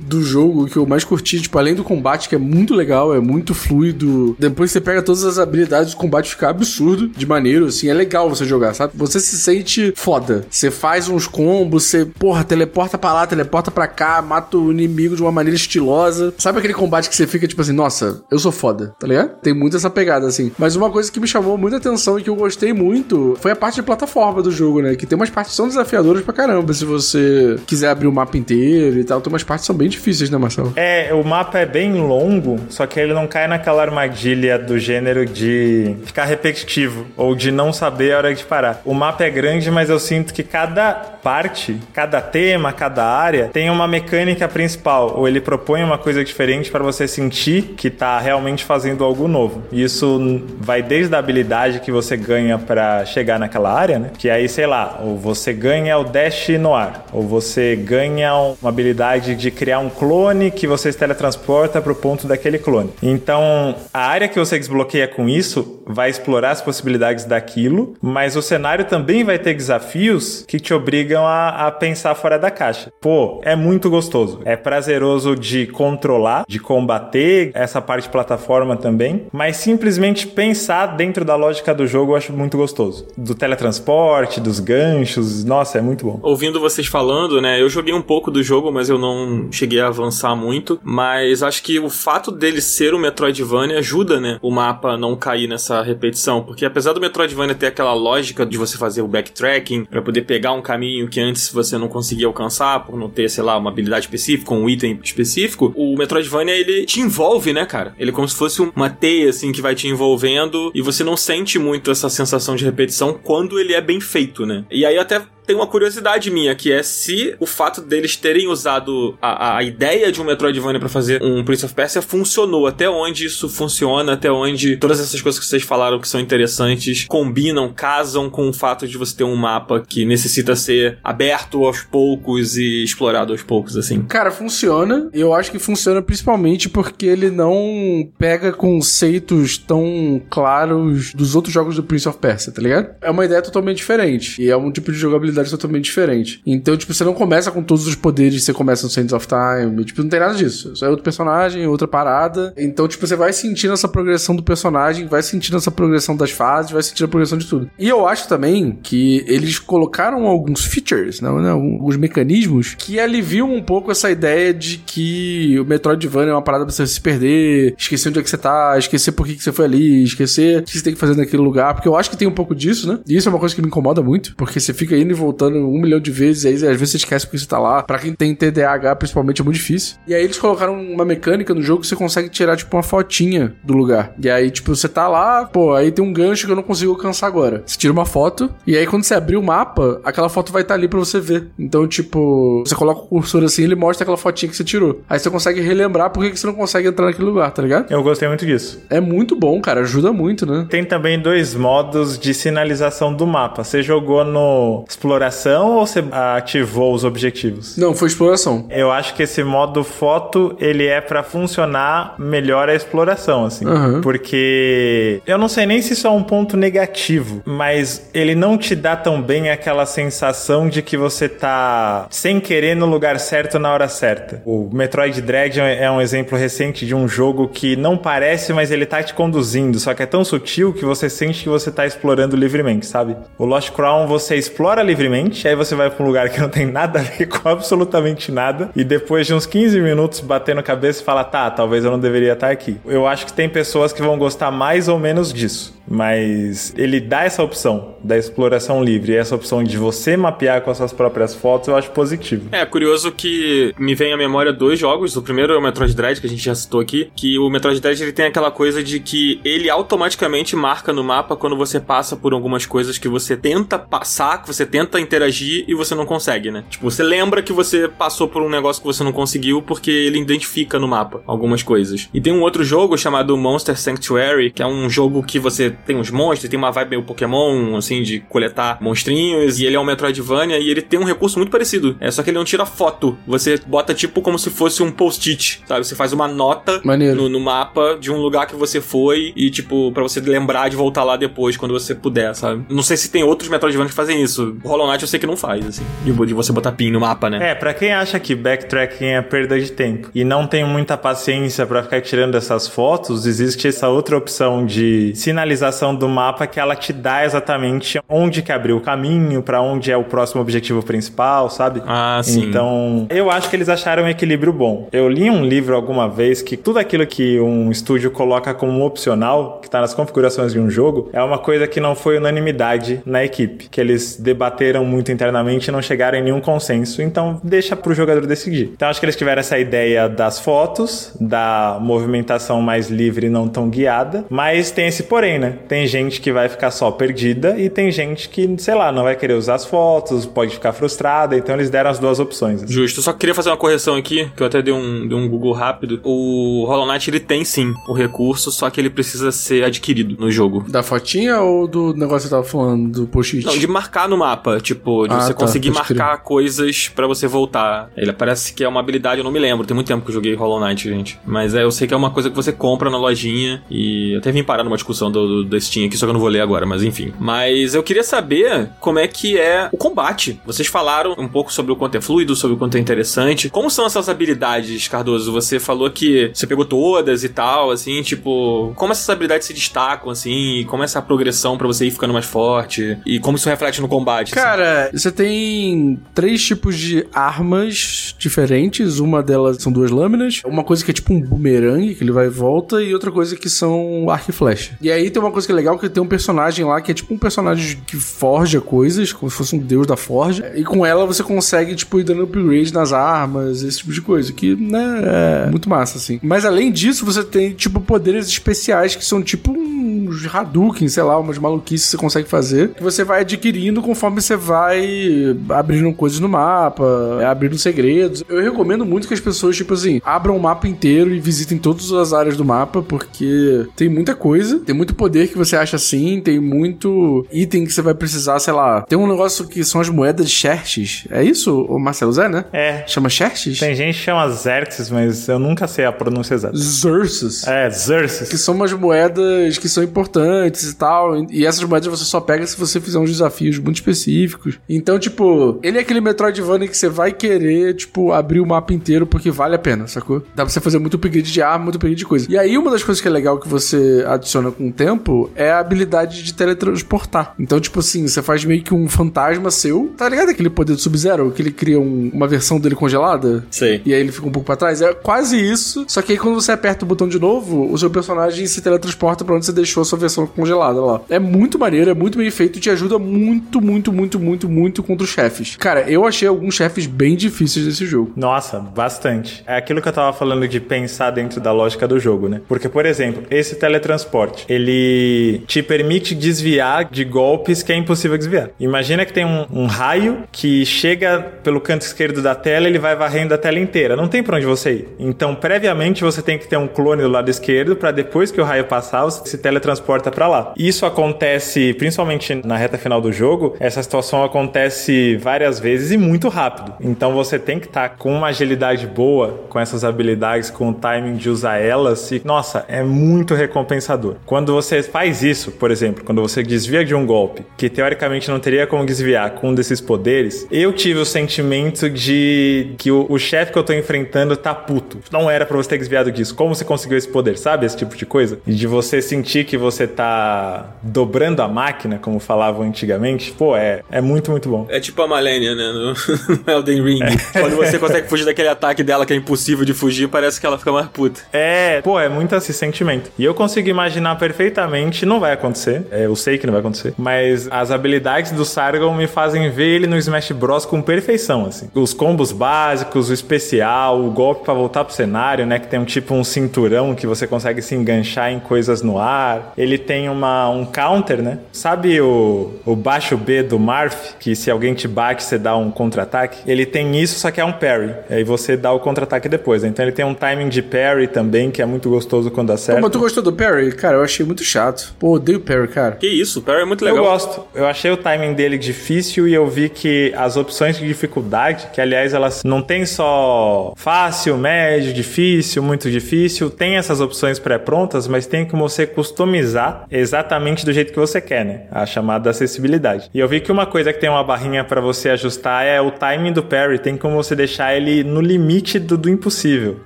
do jogo, o que eu mais curti, tipo, além do combate, que é muito legal, é muito fluido. Depois você pega todas as habilidades, o combate fica absurdo, de maneiro, assim, é legal você jogar, sabe? Você se sente foda. Você faz uns combos, você, porra, teleporta pra lá, teleporta pra cá, mata o inimigo de uma maneira estilosa. Sabe aquele combate que você fica, tipo assim, nossa, eu sou foda, tá ligado? Tem muito essa pegada, assim. Mas uma coisa que me chamou muita atenção que eu gostei muito foi a parte de plataforma do jogo, né? Que tem umas partes que são desafiadoras pra caramba. Se você quiser abrir o mapa inteiro e tal, tem umas partes que são bem difíceis, né, Marcelo? É, o mapa é bem longo, só que ele não cai naquela armadilha do gênero de ficar repetitivo ou de não saber a hora de parar. O mapa é grande, mas eu sinto que cada parte, cada tema, cada área tem uma mecânica principal, ou ele propõe uma coisa diferente para você sentir que tá realmente fazendo algo novo. Isso vai desde a habilidade que você ganha para chegar naquela área, né? Que aí, sei lá, ou você ganha o dash no ar, ou você ganha uma habilidade de criar um clone que você se teletransporta pro ponto daquele clone. Então, a área que você desbloqueia com isso vai explorar as possibilidades daquilo, mas o cenário também vai ter desafios que te obrigam a, a pensar fora da caixa. Pô, é muito gostoso. É prazeroso de controlar, de combater essa parte de plataforma também, mas simplesmente pensar dentro da lógica do jogo eu acho muito gostoso. Do teletransporte, dos ganchos, nossa, é muito bom. Ouvindo vocês falando, né? Eu joguei um pouco do jogo, mas eu não cheguei a avançar muito. Mas acho que o fato dele ser o Metroidvania ajuda, né? O mapa não cair nessa repetição. Porque apesar do Metroidvania ter aquela lógica de você fazer o backtracking pra poder pegar um caminho que antes você não conseguia alcançar por não ter, sei lá, uma habilidade específica, um item específico, o Metroidvania ele te envolve, né, cara? Ele é como se fosse uma teia assim que vai te envolvendo e você não sente muito essa sensação de repetição quando ele é bem feito, né? E aí até tem uma curiosidade minha, que é se o fato deles terem usado a, a ideia de um Metroidvania pra fazer um Prince of Persia funcionou. Até onde isso funciona, até onde todas essas coisas que vocês falaram que são interessantes combinam, casam com o fato de você ter um mapa que necessita ser aberto aos poucos e explorado aos poucos, assim. Cara, funciona. Eu acho que funciona principalmente porque ele não pega conceitos tão claros dos outros jogos do Prince of Persia, tá ligado? É uma ideia totalmente diferente. E é um tipo de jogabilidade totalmente diferente. Então, tipo, você não começa com todos os poderes você começa no Sands of Time. Tipo, não tem nada disso. Só é outro personagem, outra parada. Então, tipo, você vai sentindo essa progressão do personagem, vai sentindo essa progressão das fases, vai sentindo a progressão de tudo. E eu acho também que eles colocaram alguns features, não, né? alguns mecanismos que aliviam um pouco essa ideia de que o Metroidvania é uma parada pra você se perder, esquecer onde é que você tá, esquecer por que, que você foi ali, esquecer o que você tem que fazer naquele lugar, porque eu acho que tem um pouco disso, né? E isso é uma coisa que me incomoda muito, porque você fica indo e voltando um milhão de vezes, e aí às vezes você esquece porque você tá lá. Pra quem tem TDAH, principalmente, é muito difícil. E aí eles colocaram uma mecânica no jogo que você consegue tirar, tipo, uma fotinha do lugar. E aí, tipo, você tá lá, pô, aí tem um gancho que eu não consigo alcançar agora. Você tira uma foto, e aí quando você abrir o mapa, aquela foto vai estar tá ali pra você ver. Então, tipo, você coloca o cursor assim, ele mostra aquela fotinha que você tirou. Aí você consegue relembrar por que você não consegue entrar naquele lugar, tá ligado? Eu gostei muito disso. É muito bom, cara, ajuda muito, né? Tem também dois modos de sinalização do mapa. Você jogou no exploração ou você ativou os objetivos? Não, foi exploração. Eu acho que esse modo foto, ele é para funcionar melhor a exploração, assim. Uhum. Porque eu não sei nem se isso é um ponto negativo, mas ele não te dá tão bem aquela sensação de que você tá sem querer no lugar certo na hora certa. O Metroid Dread é um exemplo recente de um jogo que não parece, mas ele tá te conduzindo, só que é tão sutil que você sente que você tá explorando livremente, sabe? O Lost Crown você explora livremente, aí você vai pra um lugar que não tem nada a ver com absolutamente nada, e depois de uns 15 minutos batendo cabeça e fala, tá, talvez eu não deveria estar aqui. Eu acho que tem pessoas que vão gostar mais ou menos disso. Mas ele dá essa opção da exploração livre essa opção de você mapear com as suas próprias fotos, eu acho positivo. É, curioso que me vem à memória dois jogos. O primeiro é o Metroid Dread, que a gente já citou aqui, que o Metroid Dread ele tem aquela coisa de que ele automaticamente marca no mapa quando você passa por algumas coisas que você tenta passar, que você tenta interagir e você não consegue, né? Tipo, você lembra que você passou por um negócio que você não conseguiu porque ele identifica no mapa algumas coisas. E tem um outro jogo chamado Monster Sanctuary, que é um jogo que você tem uns monstros, tem uma vibe meio Pokémon, assim, de coletar monstrinhos, e ele é um Metroidvania, e ele tem um recurso muito parecido. É só que ele não tira foto. Você bota tipo como se fosse um post-it, sabe? Você faz uma nota no, no, mapa de um lugar que você foi, e tipo, para você lembrar de voltar lá depois, quando você puder, sabe? Não sei se tem outros Metroidvania que fazem isso. O Hollow Knight eu sei que não faz, assim. De você botar pin no mapa, né? É, pra quem acha que backtracking é perda de tempo e não tem muita paciência para ficar tirando essas fotos, existe essa outra opção de sinalização do mapa que ela te dá exatamente onde que abriu o caminho, para onde é o próximo objetivo principal, sabe? Ah, sim. Então, eu acho que eles acharam um equilíbrio bom. Eu li um livro alguma vez que tudo aquilo que um estúdio coloca como opcional, que tá nas configurações de um jogo, é uma coisa que não foi unanimidade na equipe, que eles debateram muito internamente e não chegaram em nenhum consenso, então deixa pro jogador decidir. Então, acho que eles tiveram essa ideia das fotos, da movimentação mais livre e não tão guiada, mas tem esse porém, né? Tem gente que vai ficar só perdida e tem gente que, sei lá, não vai querer usar as fotos, pode ficar frustrada, então eles deram as duas opções. Assim. Justo, só queria fazer uma correção aqui, que eu até dei um, dei um Google rápido. O Hollow Knight, ele tem sim o recurso, só que ele precisa ser adquirido no jogo. Da fotinha ou do negócio que você tava falando, do post-it? Não, de marcar no mapa, tipo, de ah, você tá, conseguir marcar coisas para você voltar. Ele parece que é uma habilidade, eu não me lembro, tem muito tempo que eu joguei Hollow Knight, gente. Mas é, eu sei que é uma coisa que você compra na lojinha e até vim parar numa discussão do, do, do Steam aqui, só que eu não vou ler agora, mas enfim. Mas eu queria saber como é que é o combate. Vocês falaram um pouco sobre o quanto é fluido, sobre o quanto é interessante. Como são essas habilidades, Cardoso? Você falou que você pegou todas e tal, assim, tipo, como essas habilidades se destacam, assim, e como essa progressão para você ir ficando mais forte, e como isso reflete no combate? Assim? Cara, você tem três tipos de armas diferentes. Uma delas são duas lâminas. Uma coisa que é tipo um boomerang, que ele vai e volta, e outra coisa que são arco e flecha. E aí tem uma coisa que é legal, que tem um personagem lá que é tipo um personagem que forja coisas, como se fosse um deus da forja. E com ela você consegue, tipo, ir dando upgrade nas armas, esse tipo de coisa. Que, né, é muito massa, assim. Mas além disso, você tem, tipo, poderes especiais que são tipo uns Hadouken, sei lá, umas maluquices que você consegue fazer. Que você vai adquirindo conforme você vai abrindo coisas no mapa, abrindo segredos. Eu recomendo muito que as pessoas, tipo assim, abram o mapa inteiro e visitem todas as áreas do mapa, porque tem muita coisa, tem muito poder que você acha assim, tem muito item que você vai precisar, sei lá. Tem um negócio que são as moedas de Xerxes. É isso, o Marcelo Zé, né? É. Chama Xerxes? Tem gente que chama Xerxes, mas eu nunca sei a pronúncia exata. Xerxes. É, Xerxes. Que são umas moedas que são importantes e tal. E essas moedas você só pega se você fizer uns desafios muito específicos. Então, tipo, ele é aquele Metroidvania que você vai querer, tipo, abrir o mapa inteiro porque vale a pena, sacou? Dá pra você fazer muito upgrade de arma, muito upgrade de coisa. E aí, uma das coisas que é legal que você adiciona com o tempo é a habilidade de teletransportar. Então, tipo assim, você faz meio que um fantasma seu. Tá ligado aquele poder do Sub-Zero? Que ele cria um- uma versão dele congelada? Sei. E aí ele fica um pouco pra trás. É quase isso. Só que aí quando você aperta o botão de novo, o seu personagem se teletransporta pra onde você deixou a sua versão congelada lá. É muito maneiro, é muito bem feito te ajuda muito, muito, muito, muito, muito contra os chefes. Cara, eu achei alguns chefes bem difíceis desse jogo. Nossa, bastante. É aquilo que eu tava falando de pensar dentro da lógica do jogo, né? Porque, por exemplo, esse teletransporte, ele te permite desviar de golpes que é impossível desviar. Imagina que tem um, um raio que chega pelo canto esquerdo da tela, ele vai varrendo a tela inteira. Não tem pra onde você ir. Então, previamente, você tem que ter um clone do lado esquerdo pra depois que o raio passar, você se teletransporta pra lá. Isso acontece principalmente na reta final do jogo. Essa situação acontece várias vezes e muito rápido. Então, você tem que estar com uma agilidade boa, com essas habilidades, com o timing de usar elas. E, nossa, é muito recompensador. Quando você faz isso, por exemplo, quando você desvia de um golpe, que teoricamente não teria como desviar com um desses poderes, eu tive o sentimento de que o, o chefe que eu tô enfrentando tá puto. Não era pra você ter desviado disso. Como você conseguiu esse poder, sabe? Esse tipo de coisa. E de você sentir que você tá dobrando a máquina, como falavam antigamente. Pô, é muito, muito bom. É tipo a Malenia, né? No, no Elden Ring. Quando você consegue fugir daquele ataque dela que é impossível de fugir, parece que ela fica mais puta. É, pô, é muito esse sentimento. E eu consigo imaginar perfeitamente, não vai acontecer, é, eu sei que não vai acontecer, mas as habilidades do Sargon me fazem ver ele no Smash Bros com perfeição, assim. Os combos básicos, o especial, o golpe pra voltar pro cenário, né, que tem um tipo um cinturão que você consegue se enganchar em coisas no ar. Ele tem uma, um counter, né? Sabe o, o baixo B do Marth, que se alguém te bate, você dá um contra-ataque? Ele tem isso, só que é um parry. Aí você dá o contra-ataque depois. Então ele tem um timing de parry também, que é muito gostoso quando Pô, acerta. mas tu gostou do Parry? Cara, eu achei muito chato. Pô, odeio Parry, cara. Que isso, o Parry é muito Eu legal. gosto. Eu achei o timing dele difícil e eu vi que as opções de dificuldade, que aliás elas não tem só fácil, médio, difícil, muito difícil, tem essas opções pré-prontas, mas tem como você customizar exatamente do jeito que você quer, né? A chamada acessibilidade. E eu vi que uma coisa que tem uma barrinha pra você ajustar é o timing do parry, tem como você deixar ele no limite do, do impossível.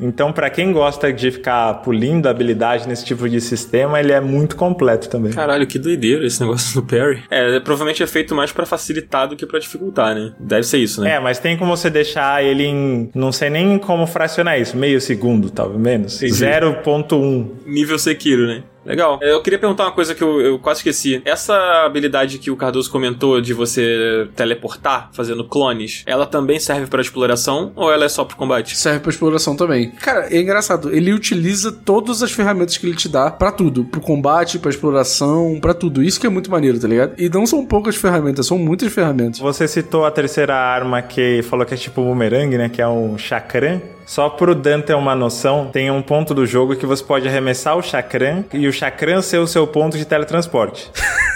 Então, pra quem gosta de ficar pulindo habilidade nesse tipo de sistema, ele é muito completo também. Caralho, que doideira esse negócio do Parry. É, provavelmente é feito mais pra facilitar do que pra dificultar, né? Deve ser isso, né? É, mas tem como você deixar ele em. Não sei nem como fracionar isso. Meio segundo, talvez menos. Entendi. 0.1. Nível Sekiro, né? Legal. Eu queria perguntar uma coisa que eu, eu quase esqueci. Essa habilidade que o Cardoso comentou de você teleportar fazendo clones, ela também serve pra exploração ou ela é só pro combate? Serve pra exploração também. Cara, é engraçado. Ele utiliza todas as ferramentas que ele te dá pra tudo. Pro combate, pra exploração, pra tudo. Isso que é muito maneiro, tá ligado? E não são poucas ferramentas, são muitas ferramentas. Você citou a terceira arma que falou que é tipo bumerangue, né? Que é um chakram. Só pro Dan ter uma noção, tem um ponto do jogo que você pode arremessar o chakram e o chakram ser o seu ponto de teletransporte.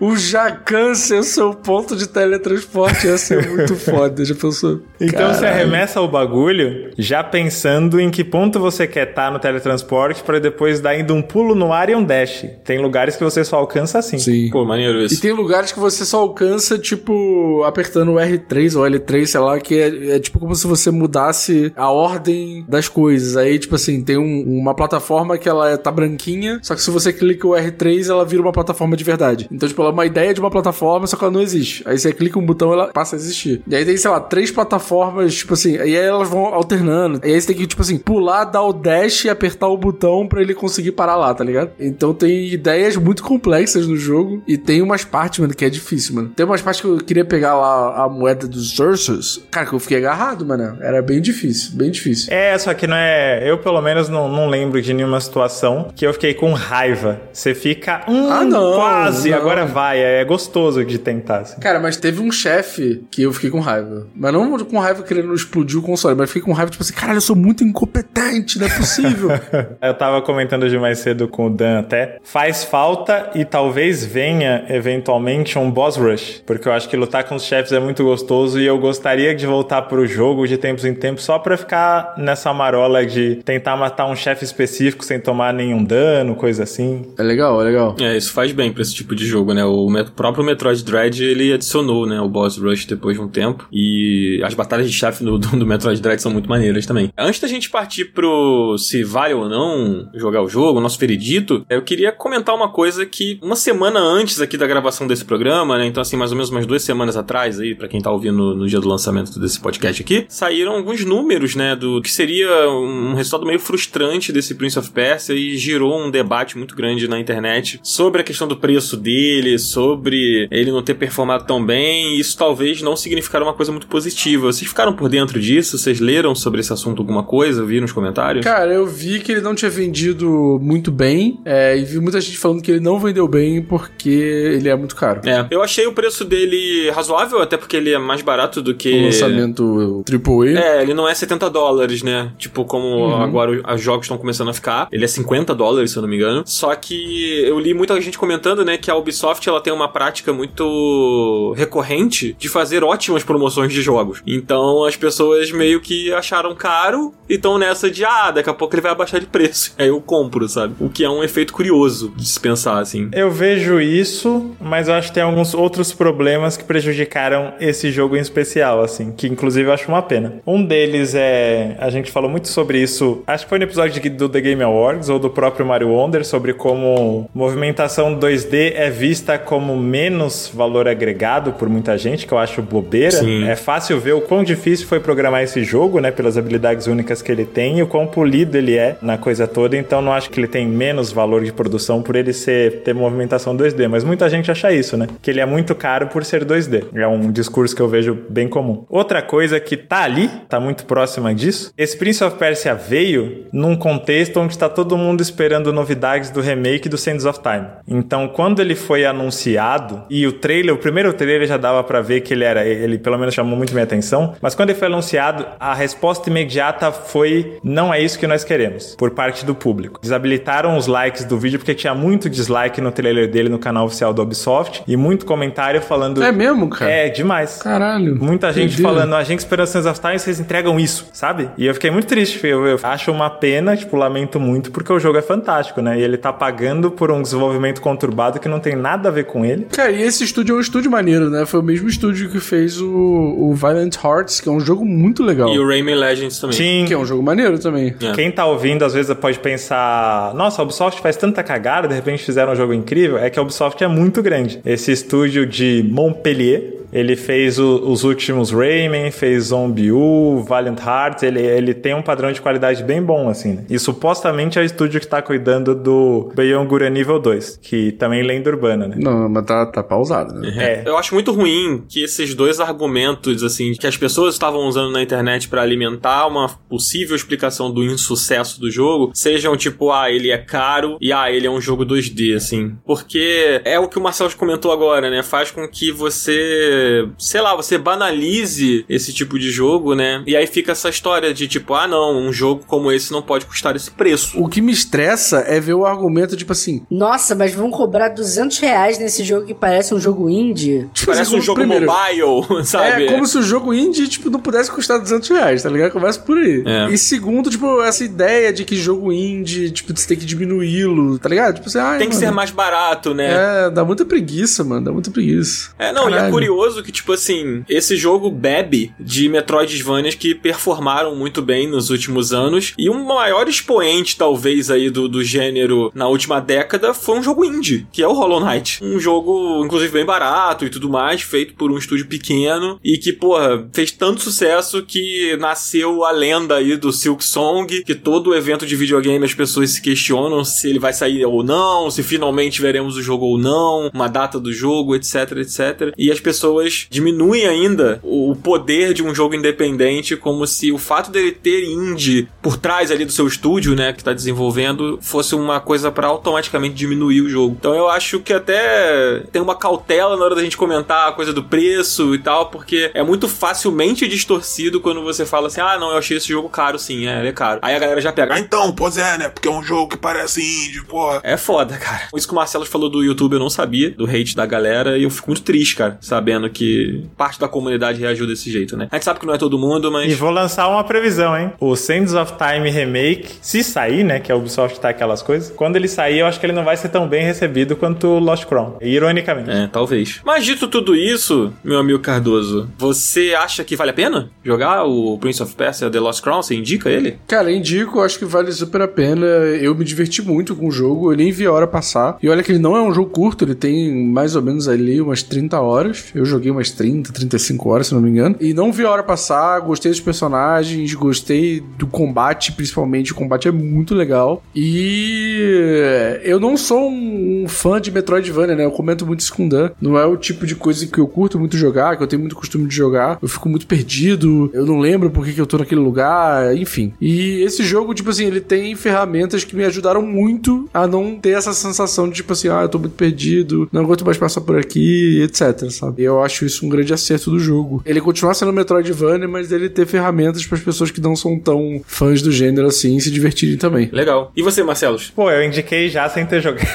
O Jacan ser o seu ponto de teletransporte ia ser muito foda, já pensou? Então você Caralho. arremessa o bagulho já pensando em que ponto você quer estar no teletransporte para depois dar ainda um pulo no ar e um dash. Tem lugares que você só alcança assim. Sim. Pô, maneiro E isso. tem lugares que você só alcança, tipo, apertando o R3 ou L3, sei lá, que é, é tipo como se você mudasse a ordem das coisas. Aí, tipo assim, tem um- uma plataforma que ela é- tá branquinha, só que se você clica o R3, ela vira uma plataforma de verdade. Então, tipo, ela é uma ideia de uma plataforma, só que ela não existe. Aí você clica um botão, ela passa a existir. E aí tem, sei lá, três plataformas, tipo assim, e aí elas vão alternando. E aí você tem que, tipo assim, pular, dar o dash e apertar o botão pra ele conseguir parar lá, tá ligado? Então tem ideias muito complexas no jogo e tem umas partes, mano, que é difícil, mano. Tem umas partes que eu queria pegar lá a moeda dos Ursus, cara, que eu fiquei agarrado, mano. Era bem difícil, bem difícil. É, só que não é. Eu, pelo menos, não, não lembro de nenhuma situação que eu fiquei com raiva. Você fica. Hum, Ah, não, quase, não. Agora vai. É gostoso de tentar. assim. Cara, mas teve um chefe que eu fiquei com raiva. Mas não com raiva querendo explodir o console, mas fiquei com raiva, tipo assim, caralho, eu sou muito incompetente, não é possível. Eu tava comentando de mais cedo com o Dan até. Faz falta e talvez venha eventualmente um boss rush. Porque eu acho que lutar com os chefes é muito gostoso e eu gostaria de voltar pro jogo de tempos em tempos só pra ficar nessa marola de tentar matar um chefe específico sem tomar nenhum dano, coisa assim. é legal, é legal. É, isso faz bem pra esse tipo de jogo, né? O próprio Metroid Dread, ele adicionou, né, o Boss Rush depois de um tempo. E as batalhas de chefe do, do, Metroid Dread são muito maneiras também. Antes da gente partir pro se vale ou não jogar o jogo, nosso veredito, eu queria comentar uma coisa que uma semana antes aqui da gravação desse programa, né? Então, assim, mais ou menos umas duas semanas atrás aí, pra quem tá ouvindo no dia do lançamento desse podcast aqui, saíram alguns números, né, do que seria um resultado meio frustrante desse Prince of Persia e girou um debate muito grande na internet sobre a questão do preço dele, sobre ele não ter performado tão bem, isso talvez não significar uma coisa muito positiva. Vocês ficaram por dentro disso? Vocês leram sobre esse assunto alguma coisa? Viram nos comentários? Cara, eu vi que ele não tinha vendido muito bem, é, e vi muita gente falando que ele não vendeu bem porque ele é muito caro. É, eu achei o preço dele razoável, até porque ele é mais barato do que. O lançamento AAA. É, ele não é 70 dólares, né? Tipo, como agora os jogos estão começando a ficar. Ele é 50 dólares, se eu não me engano. Só que eu li muita gente comentando, né, que a Ubisoft ela tem uma prática muito recorrente de fazer ótimas promoções de jogos. Então as pessoas meio que acharam caro e estão nessa de, ah, daqui a pouco ele vai abaixar de preço. Aí eu compro, sabe? O que é um efeito curioso de se pensar, assim. Eu vejo isso, mas eu acho que tem alguns outros problemas que prejudicaram esse jogo em especial, assim, que inclusive eu acho uma pena. Um deles é. A gente falou muito sobre isso, acho que foi no episódio do The Game Awards ou do próprio Mario Wonder, sobre como movimentação 2D é vista como menos valor agregado por muita gente, que eu acho bobeira. Sim. É fácil ver o quão difícil foi programar esse jogo, né, pelas habilidades únicas que ele tem e o quão polido ele é na coisa toda, então não acho que ele tem menos valor de produção por ele ser ter movimentação 2D, mas muita gente acha isso, né? Que ele é muito caro por ser 2D. É um discurso que eu vejo bem comum. Outra coisa que tá ali, tá muito próxima disso, esse Prince of Persia veio num contexto onde tá todo mundo esperando novidades do remake do Sands of Time. Então, quando ele foi anunciado e o trailer, o primeiro trailer já dava pra ver que ele era, ele pelo menos chamou muito minha atenção, mas quando ele foi anunciado, a resposta imediata foi não é isso que nós queremos, por parte do público. Desabilitaram os likes do vídeo porque tinha muito dislike no trailer dele no canal oficial da Ubisoft e muito comentário falando É mesmo, cara? É, demais. Caralho. Muita gente falando, a gente esperando Sands of Time, vocês entregam isso, sabe? E eu fiquei muito triste. Eu, eu acho uma pena, tipo, lamento muito, porque o jogo é fantástico, né? E ele tá pagando por um desenvolvimento conturbado que não tem nada a ver com ele. Cara, e esse estúdio é um estúdio maneiro, né? Foi o mesmo estúdio que fez o, o Violent Hearts, que é um jogo muito legal. E o Rayman Legends também. Sim. Que é um jogo maneiro também. É. Quem tá ouvindo, às vezes, pode pensar: nossa, a Ubisoft faz tanta cagada, de repente fizeram um jogo incrível. É que a Ubisoft é muito grande. Esse estúdio de Montpellier. Ele fez o- os últimos Rayman, fez Zombie U, Valiant Hearts. Ele, ele tem um padrão de qualidade bem bom, assim. Né? E supostamente é o estúdio que tá cuidando do Beyond Gura Nível 2, que também é lenda urbana, né? Não, mas tá, tá pausado, né? É. Eu acho muito ruim que esses dois argumentos, assim, que as pessoas estavam usando na internet pra alimentar uma possível explicação do insucesso do jogo, sejam tipo, ah, ele é caro e ah, ele é um jogo 2D, assim. Porque é o que o Marcelo comentou agora, né? Faz com que você, sei lá, você banalize esse tipo de jogo, né? E aí fica essa história de tipo, ah, não, um jogo como esse não pode custar esse preço. O que me estressa é ver o argumento, tipo assim. Nossa, mas vão cobrar 200 reais nesse jogo que parece um jogo indie? Tipo Parece assim, um jogo primeiro, mobile, sabe? É como se o jogo indie, tipo, não pudesse custar 200 reais, tá ligado? Começa por aí. É. E segundo, tipo, essa ideia de que jogo indie, tipo, você tem que diminuí-lo, tá ligado? Tipo assim, ai, Tem que mano, ser mais barato, né? É, dá muita preguiça, mano, dá muita preguiça. É, não, e é Caralho. Curioso que, tipo assim, esse jogo bebe de Metroidvanias que performaram muito bem nos últimos anos. E um maior expoente, talvez, aí do, do gênero na última década foi um jogo indie, que é o Hollow Knight. Um jogo, inclusive, bem barato e tudo mais, feito por um estúdio pequeno e que, porra, fez tanto sucesso que nasceu a lenda aí do Silk Song, que todo evento de videogame as pessoas se questionam se ele vai sair ou não, se finalmente veremos o jogo ou não, uma data do jogo, etc, etc. E as pessoas diminuem ainda o poder de um jogo independente, como se o fato dele ter indie por trás ali do seu estúdio, né, que tá desenvolvendo, fosse uma coisa pra automaticamente diminuir o jogo. Então eu acho que até tem uma cautela na hora da gente comentar a coisa do preço e tal, porque é muito facilmente distorcido quando você fala assim: ah, não, eu achei esse jogo caro sim, é, ele é caro. Aí a galera já pega, ah, então, pois é, né? Porque é um jogo que parece indie, porra. é foda, cara. Isso que o Marcelo falou do YouTube eu não sabia, do hate da galera, e eu fico muito triste, cara, sabendo que parte da comunidade reagiu desse jeito, né? A gente sabe que não é todo mundo, mas. E vou lançar uma previsão, hein? O Sands of Time Remake, se sair, né? Que a Ubisoft tá aquelas coisas. Quando ele sair, eu acho que ele não vai ser tão bem recebido quanto o Lost Crown. Ironicamente. É, talvez. Mas dito tudo isso, meu amigo Cardoso, você acha que vale a pena jogar o Prince of Persia The Lost Crown? Você indica ele? Cara, indico, acho que vale super a pena. Eu me diverti muito com o jogo, eu nem vi a hora passar. E olha que ele não é um jogo curto, ele tem mais ou menos ali umas 30 horas. Eu joguei umas 30, 35 horas, se não me engano. E não vi a hora passar, gostei dos personagens, gostei do combate, principalmente. O combate é muito legal. E eu não sou um fã de Metroidvania, né? Eu comento muito isso com Dan. Não é o tipo de coisa que eu curto muito jogar, que eu tenho muito costume de jogar. Eu fico muito perdido, eu não lembro por que, que eu tô naquele lugar, enfim. E esse jogo, tipo assim, ele tem ferramentas que me ajudaram muito a não ter essa sensação de, tipo assim, ah, eu tô muito perdido, não aguento mais passar por aqui, etc, sabe? Eu acho isso um grande acerto do jogo. Ele continua sendo Metroidvania, mas ele ter ferramentas para as pessoas que não são tão fãs do gênero assim se divertirem também. Legal. E você, Marcelos? Pô, eu indiquei já sem ter jogado.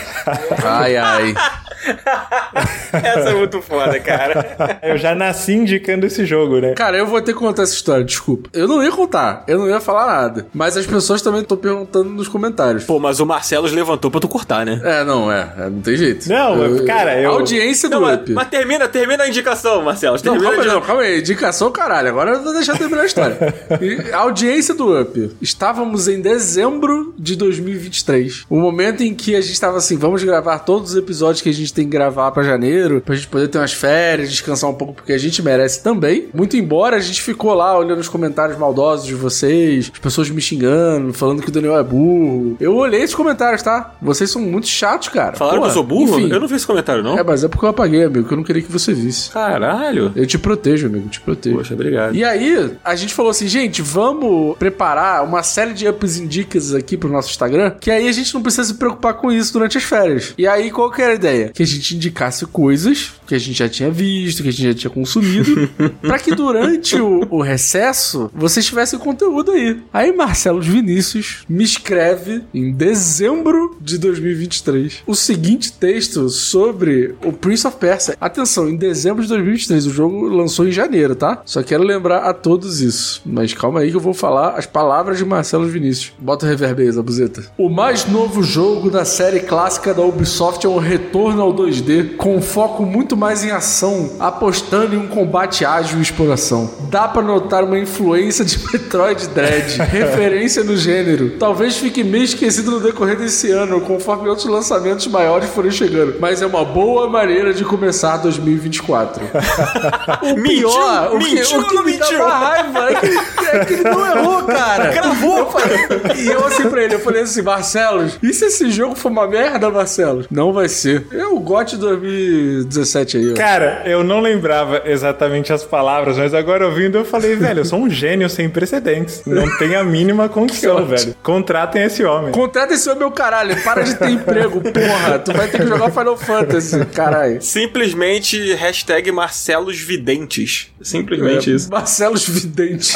Ai, ai. Essa é muito foda, cara. eu já nasci indicando esse jogo, né? Cara, eu vou ter que contar essa história, desculpa. Eu não ia contar, eu não ia falar nada. Mas as pessoas também estão perguntando nos comentários. Pô, mas o Marcelos levantou pra tu cortar, né? É, não, é. é não tem jeito. Não, eu, cara, eu. A audiência do Não, mas, Up. mas termina, termina a indicação, Marcelos. Não, calma aí, não, calma aí. Indicação, caralho. Agora eu vou deixar terminar a história. E a audiência do Up. Estávamos em dezembro de 2023. O momento em que a gente estava assim, vamos gravar todos os episódios que a gente tem que gravar pra janeiro, pra gente poder ter umas férias, descansar um pouco, porque a gente merece também. Muito embora a gente ficou lá olhando os comentários maldosos de vocês, as pessoas me xingando, falando que o Daniel é burro. Eu olhei esses comentários, tá? Vocês são muito chatos, cara. Falaram Porra, que eu sou burro? enfim. Eu não vi esse comentário, não. É, mas é porque eu apaguei, amigo, que eu não queria que você visse. Caralho. Eu te protejo, amigo, te protejo. Poxa, obrigado. E aí, a gente falou assim, gente, vamos preparar uma série de ups e dicas aqui pro nosso Instagram, que aí a gente não precisa se preocupar com isso durante as férias. E aí, qual que era a ideia? Que a gente indicasse coisas que a gente já tinha visto, que a gente já tinha consumido, pra que durante o, o recesso vocês tivessem conteúdo aí. Aí, Marcelo Vinícius me escreve em dezembro de 2023 o seguinte texto sobre o Prince of Persia. Atenção, em dezembro de 2023, o jogo lançou em janeiro, tá? Só quero lembrar a todos isso. Mas calma aí que eu vou falar as palavras de Marcelo Vinícius. Bota o reverb aí, Zabuzeta. O mais novo jogo da série clássica da Ubisoft é um retorno ao 2D, com um foco muito mais em ação, apostando em um combate ágil e exploração. Dá pra notar uma influência de Metroid Dread, referência no gênero. Talvez fique meio esquecido no decorrer desse ano, conforme outros lançamentos maiores forem chegando. Mas é uma boa maneira de começar 2024. o Mentiu, pior, o que, mentiu o que ou não me dá mentiu? uma raiva é que, é que ele não errou, cara. Gravou. Eu falei- e eu assim pra ele, eu falei assim, Marcelos, e se esse jogo for uma merda, Marcelos? Não vai ser. É o GOT 2017 aí, ó. Cara, eu não lembrava exatamente as palavras, mas agora ouvindo eu falei, velho, eu sou um gênio sem precedentes. Não tem a mínima condição, velho. Contratem esse homem. Contrata esse homem, meu caralho. Para de ter emprego, porra. Tu vai ter que jogar Final Fantasy, caralho. Simplesmente hashtag Marcelos Videntes. Simplesmente É, isso. Marcelos Videntes.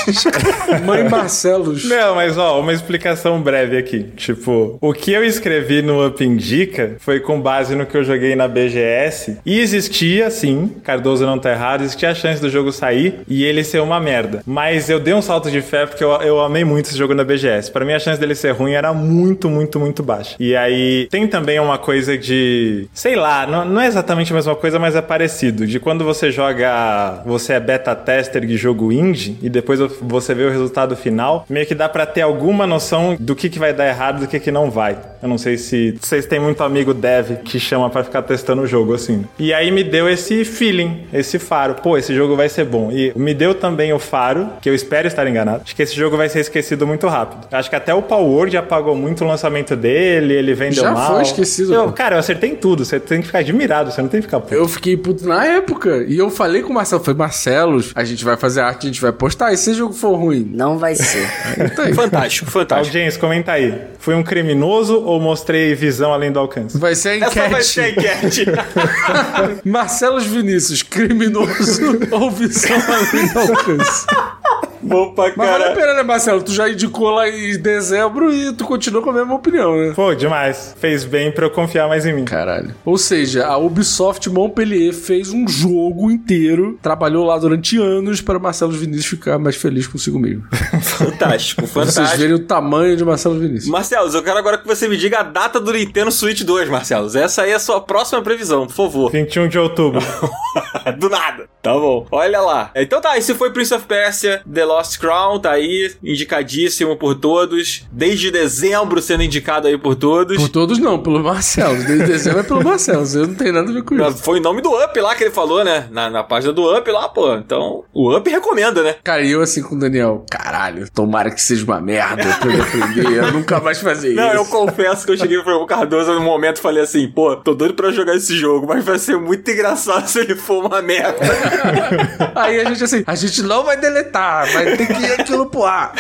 Mãe Marcelos. Não, mas ó, uma explicação breve aqui. Tipo, o que eu escrevi no Up Indica foi com base no que eu joguei na BGS. E existia, sim, Cardoso não tá errado, existia a chance do jogo sair e ele ser uma merda. Mas eu dei um salto de fé porque eu, eu amei muito esse jogo na BGS. Pra mim, a chance dele ser ruim era muito, muito, muito baixa. E aí, tem também uma coisa de. Sei lá, não, não é exatamente a mesma coisa, mas é parecido. De quando você joga. Você é beta tester de jogo indie e depois você vê o resultado final, meio que dá pra ter alguma noção do que, que vai dar errado e do que, que não vai. Eu não sei se vocês têm muito amigo dev que chama pra ficar testando o jogo assim. E aí me deu esse feeling, esse faro. Pô, esse jogo vai ser bom. E me deu também o faro, que eu espero estar enganado, de que esse jogo vai ser esquecido muito rápido. Acho que até o Power Word apagou muito o lançamento dele, ele vendeu Já mal. foi esquecido, Eu, cara, eu acertei em tudo. Você tem que ficar admirado, você não tem que ficar puto. Eu fiquei puto na época. E eu falei com o Marcelo, foi Marcelos, a gente vai fazer arte, a gente vai postar. E se esse jogo for ruim? Não vai ser. Tá aí. Fantástico, fantástico. Audiência, comenta aí. Fui um criminoso ou mostrei visão além do alcance? Vai ser a enquete. Essa vai ser a enquete. Marcelos Vinícius, criminoso ou visão além do alcance? Bom pra Mas vale a caralho. pena, né, Marcelo? Tu já indicou lá em dezembro e tu continua com a mesma opinião, né? Pô, demais. Fez bem pra eu confiar mais em mim. Caralho. Ou seja, a Ubisoft Montpellier fez um jogo inteiro, trabalhou lá durante anos para Marcelo Vinícius ficar mais feliz consigo mesmo. Fantástico, Pra vocês fantástico. verem o tamanho de Marcelo Vinícius. Marcelos, eu quero agora que você me diga a data do Nintendo Switch 2, Marcelos. Essa aí é a sua próxima previsão, por favor. 21 de outubro. Do nada. Tá bom. Olha lá. Então tá, esse foi Prince of Persia, The Lost Crown, tá aí, indicadíssimo por todos. Desde dezembro sendo indicado aí por todos. Por todos não, pelo Marcelo. Desde dezembro é pelo Marcelo. Eu não tenho nada a ver com isso. Foi o nome do Up lá que ele falou, né? Na, na página do Up lá, pô. Então, o Up recomenda, né? Cara, e eu assim com o Daniel, caralho, tomara que seja uma merda pra eu aprender, eu nunca mais fazer Não, eu isso. confesso que eu cheguei pro Cardoso no momento e falei assim, pô, tô doido pra jogar esse jogo, mas vai ser muito engraçado se ele for uma merda. Aí a gente assim, a gente não vai deletar, vai ter que ir aquilo pro ar.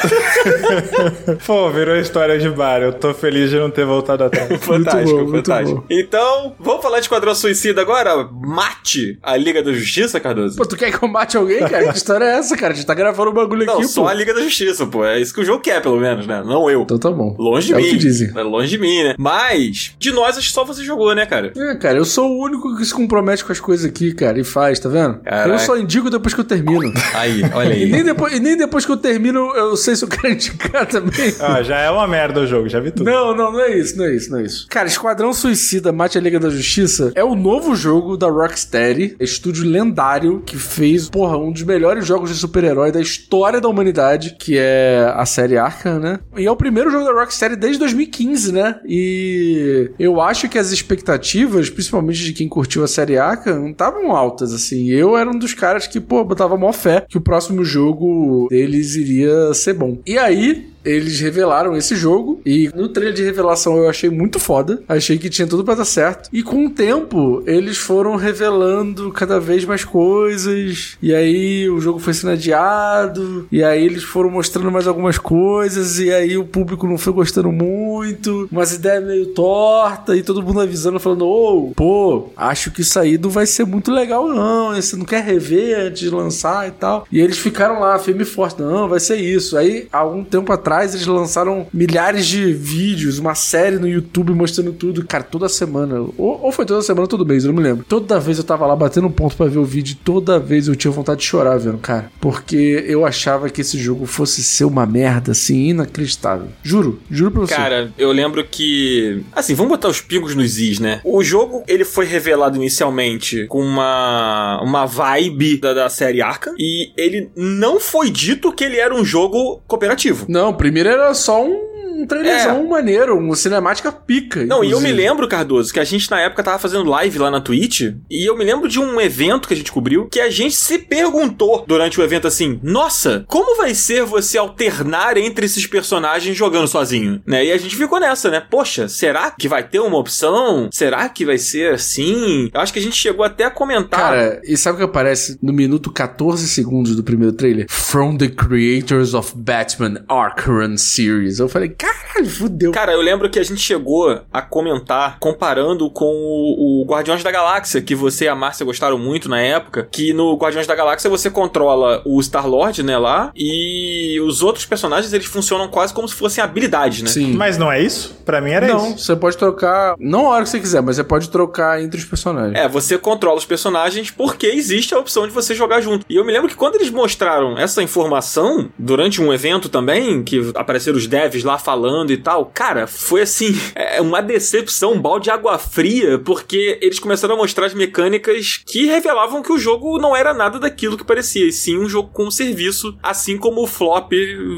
Pô, virou história de bar. Eu tô feliz de não ter voltado atrás. fantástico, bom, muito fantástico. bom. Então, vamos falar de Esquadrão Suicida agora? Mate a Liga da Justiça, Cardoso? Pô, tu quer que eu mate alguém, cara? Que história é essa, cara? A gente tá gravando um bagulho Não, aqui, só pô. a Liga da Justiça, pô. É isso que o jogo quer, pelo menos, né? Não eu. Então tá bom. Longe de é mim. o que dizem. É longe de mim, né? Mas, de nós, acho que só você jogou, né, cara? É, cara, eu sou o único que se compromete com as coisas aqui, cara, e faz, tá vendo? Caraca. Eu só indico depois que eu termino. Aí, olha E nem, aí. depois, e nem depois que eu termino eu sei se eu quero indicar também. Ah, já é uma merda o jogo, já vi tudo. Não, não, não é isso, não é isso, não é isso. Cara, Esquadrão Suicida Mate a Liga da Justiça é o novo jogo da Rocksteady, estúdio lendário que fez, porra, um dos melhores jogos de super-herói da história da humanidade, que é a série Arkham, né? E é o primeiro jogo da Rocksteady desde 2015, né? E eu acho que as expectativas, principalmente de quem curtiu a série Arkham, estavam altas, assim. Eu era um dos caras que, pô, botava mó fé que o próximo jogo deles iria ser bom. E aí, eles revelaram esse jogo e no trailer de revelação eu achei muito foda. Achei que tinha tudo pra dar certo. E com o tempo, eles foram revelando cada vez mais coisas. E aí o jogo foi sendo adiado. E aí eles foram mostrando mais algumas coisas. E aí o público não foi gostando muito. Umas ideias meio tortas. E todo mundo avisando, falando: Ô, pô, acho que isso aí não vai ser muito legal, não. Você não quer rever antes de lançar e tal. E eles ficaram lá, firme e forte. Não, vai ser isso. Aí, há algum tempo atrás, eles lançaram milhares de vídeos, uma série no YouTube mostrando tudo. Cara, toda semana. Ou, ou foi toda semana, todo mês, eu não me lembro. Toda vez eu tava lá batendo um ponto pra ver o vídeo. Toda vez eu tinha vontade de chorar vendo, cara. Porque eu achava que esse jogo fosse ser uma merda, assim, inacreditável. Juro, juro pra você. Cara, eu lembro que. Assim, vamos botar os pingos nos is, né? O jogo, ele foi revelado inicialmente com uma, uma vibe da, da série Arkham. E ele não foi dito que ele era um jogo cooperativo. Não, primeiro era só um, um trailerzão maneiro, uma cinemática pica. É. Não, e eu me inclusive. lembro, Cardoso, que a gente na época tava fazendo live lá na Twitch, e eu me lembro de um evento que a gente cobriu, que a gente se perguntou durante o evento assim: Nossa, como vai ser você alternar entre esses personagens jogando sozinho? Né? E a gente ficou nessa, né? Poxa, será que vai ter uma opção? Será que vai ser assim? Eu acho que a gente chegou até a comentar. Cara, e sabe o que aparece no minuto 14 segundos do primeiro trailer? From the creators of Batman Arkham Series. Eu falei, caralho, fudeu. Cara, eu lembro que a gente chegou a comentar comparando com o, o Guardiões da Galáxia, que você e a Márcia gostaram muito na época, que no Guardiões da Galáxia você controla o Star-Lord, né, lá, e os outros personagens, eles funcionam quase como se fossem habilidades, né? Sim. Mas não é isso? Pra mim era não, isso. você pode trocar, não a hora que você quiser, mas você pode trocar entre os personagens. É, você controla os personagens porque existe a opção de você jogar junto. E eu me lembro que quando eles mostraram essa informação, durante um evento também, que apareceram os devs lá falando e tal, cara, foi assim, é uma decepção, um balde de água fria, porque eles começaram a mostrar as mecânicas que revelavam que o jogo não era nada daquilo que parecia, e sim um jogo com serviço, assim como o flop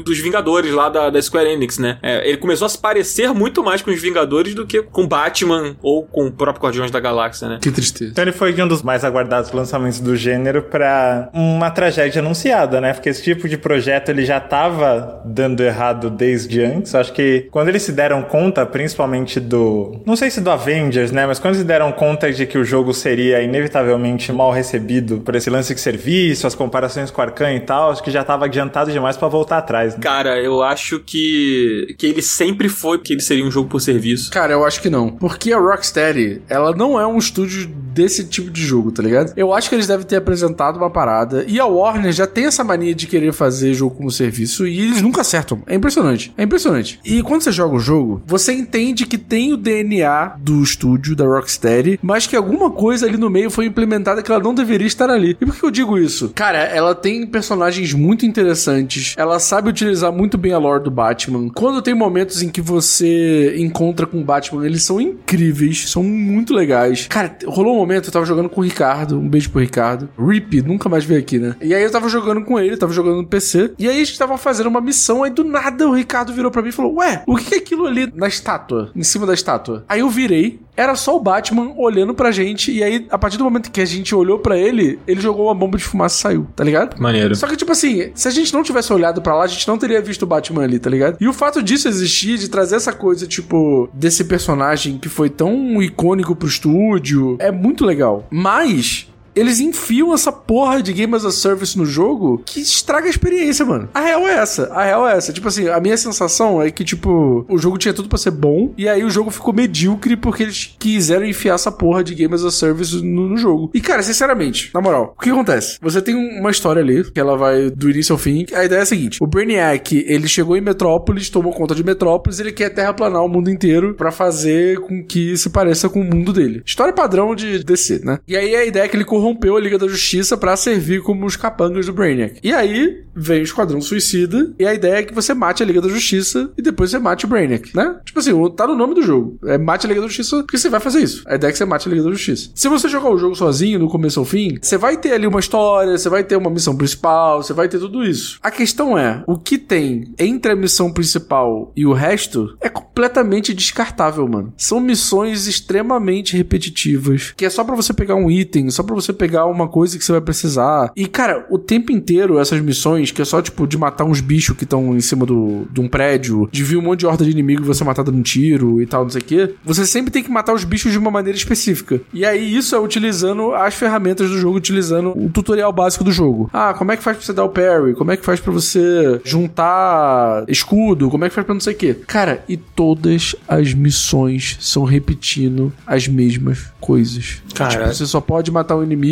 dos Vingadores lá da, da Square Enix, né? É, ele começou a se parecer muito mais com os Vingadores do que com Batman ou com o próprio Guardiões da Galáxia, né? Que tristeza. Então ele foi um dos mais aguardados lançamentos do gênero pra uma tragédia anunciada, né? Porque esse tipo de projeto ele já tava dando errado desde antes. Acho que quando eles se deram conta, principalmente do, não sei se do Avengers, né? Mas quando eles se deram conta de que o jogo seria inevitavelmente mal recebido por esse lance de serviço, as comparações com Arcan e tal, acho que já tava adiantado demais pra voltar atrás. Né? Cara, eu acho que, que ele sempre foi que ele seria um jogo por serviço. Cara, eu acho que não. Porque a Rocksteady, ela não é um estúdio desse tipo de jogo, tá ligado? Eu acho que eles devem ter apresentado uma parada. E a Warner já tem essa mania de querer fazer jogo como serviço e eles nunca acertam. É impressionante. É impressionante. E quando você joga o jogo, você entende que tem o DNA do estúdio, da Rocksteady, mas que alguma coisa ali no meio foi implementada que ela não deveria estar ali. E por que eu digo isso? Cara, ela tem personagens muito interessantes. Ela sabe utilizar muito bem a lore do Batman. Quando tem momentos em que você encontra com o Batman, eles são incríveis, são muito legais. Cara, rolou um momento, eu tava jogando com o Ricardo, um beijo pro Ricardo. Rip, nunca mais veio aqui, né? E aí eu tava jogando com ele, tava jogando no PC. E aí a gente tava fazendo uma missão, aí do nada o Ricardo virou pra mim e falou: Ué, o que é aquilo ali na estátua? Em cima da estátua? Aí eu virei, era só o Batman olhando pra gente. E aí, a partir do momento que a gente olhou pra ele, ele jogou uma bomba de fumaça e saiu, tá ligado? Maneiro. Só que, tipo assim, se a gente não tivesse olhado pra lá, a gente não teria visto o Batman ali, tá ligado? E o fato disso existir, de trazer essa coisa, tipo, desse personagem que foi tão icônico pro estúdio, é muito legal. Mas eles enfiam essa porra de Game as a Service no jogo que estraga a experiência, mano. A real é essa. A real é essa. Tipo assim, a minha sensação é que, tipo, o jogo tinha tudo pra ser bom e aí o jogo ficou medíocre porque eles quiseram enfiar essa porra de Game as a Service no, no jogo. E, cara, sinceramente, na moral, o que acontece? Você tem uma história ali que ela vai do início ao fim. A ideia é a seguinte: o Brainiac, ele chegou em Metrópolis, tomou conta de Metrópolis, ele quer terraplanar o mundo inteiro pra fazer com que se pareça com o mundo dele. História padrão de DC, né? E aí a ideia é que ele corrompeu a Liga da Justiça pra servir como os capangas do Brainiac. E aí vem o Esquadrão Suicida e a ideia é que você mate a Liga da Justiça e depois você mate o Brainiac, né? Tipo assim, tá no nome do jogo. É mate a Liga da Justiça porque você vai fazer isso. A ideia é que você mate a Liga da Justiça. Se você jogar o jogo sozinho, do começo ao fim, você vai ter ali uma história, você vai ter uma missão principal, você vai ter tudo isso. A questão é, o que tem entre a missão principal e o resto é completamente descartável, mano. São missões extremamente repetitivas, que é só pra você pegar um item, só pra você pegar uma coisa que você vai precisar. E, cara, o tempo inteiro essas missões, que é só, tipo, de matar uns bichos que estão em cima do, de um prédio, de vir um monte de horda de inimigo e você matar dando um tiro e tal, não sei o quê, você sempre tem que matar os bichos de uma maneira específica. E aí isso é utilizando as ferramentas do jogo, utilizando o tutorial básico do jogo. Ah, como é que faz pra você dar o parry? Como é que faz pra você juntar escudo? Como é que faz pra não sei o quê? Cara, e todas as missões são repetindo as mesmas coisas. Cara. Tipo, você só pode matar um inimigo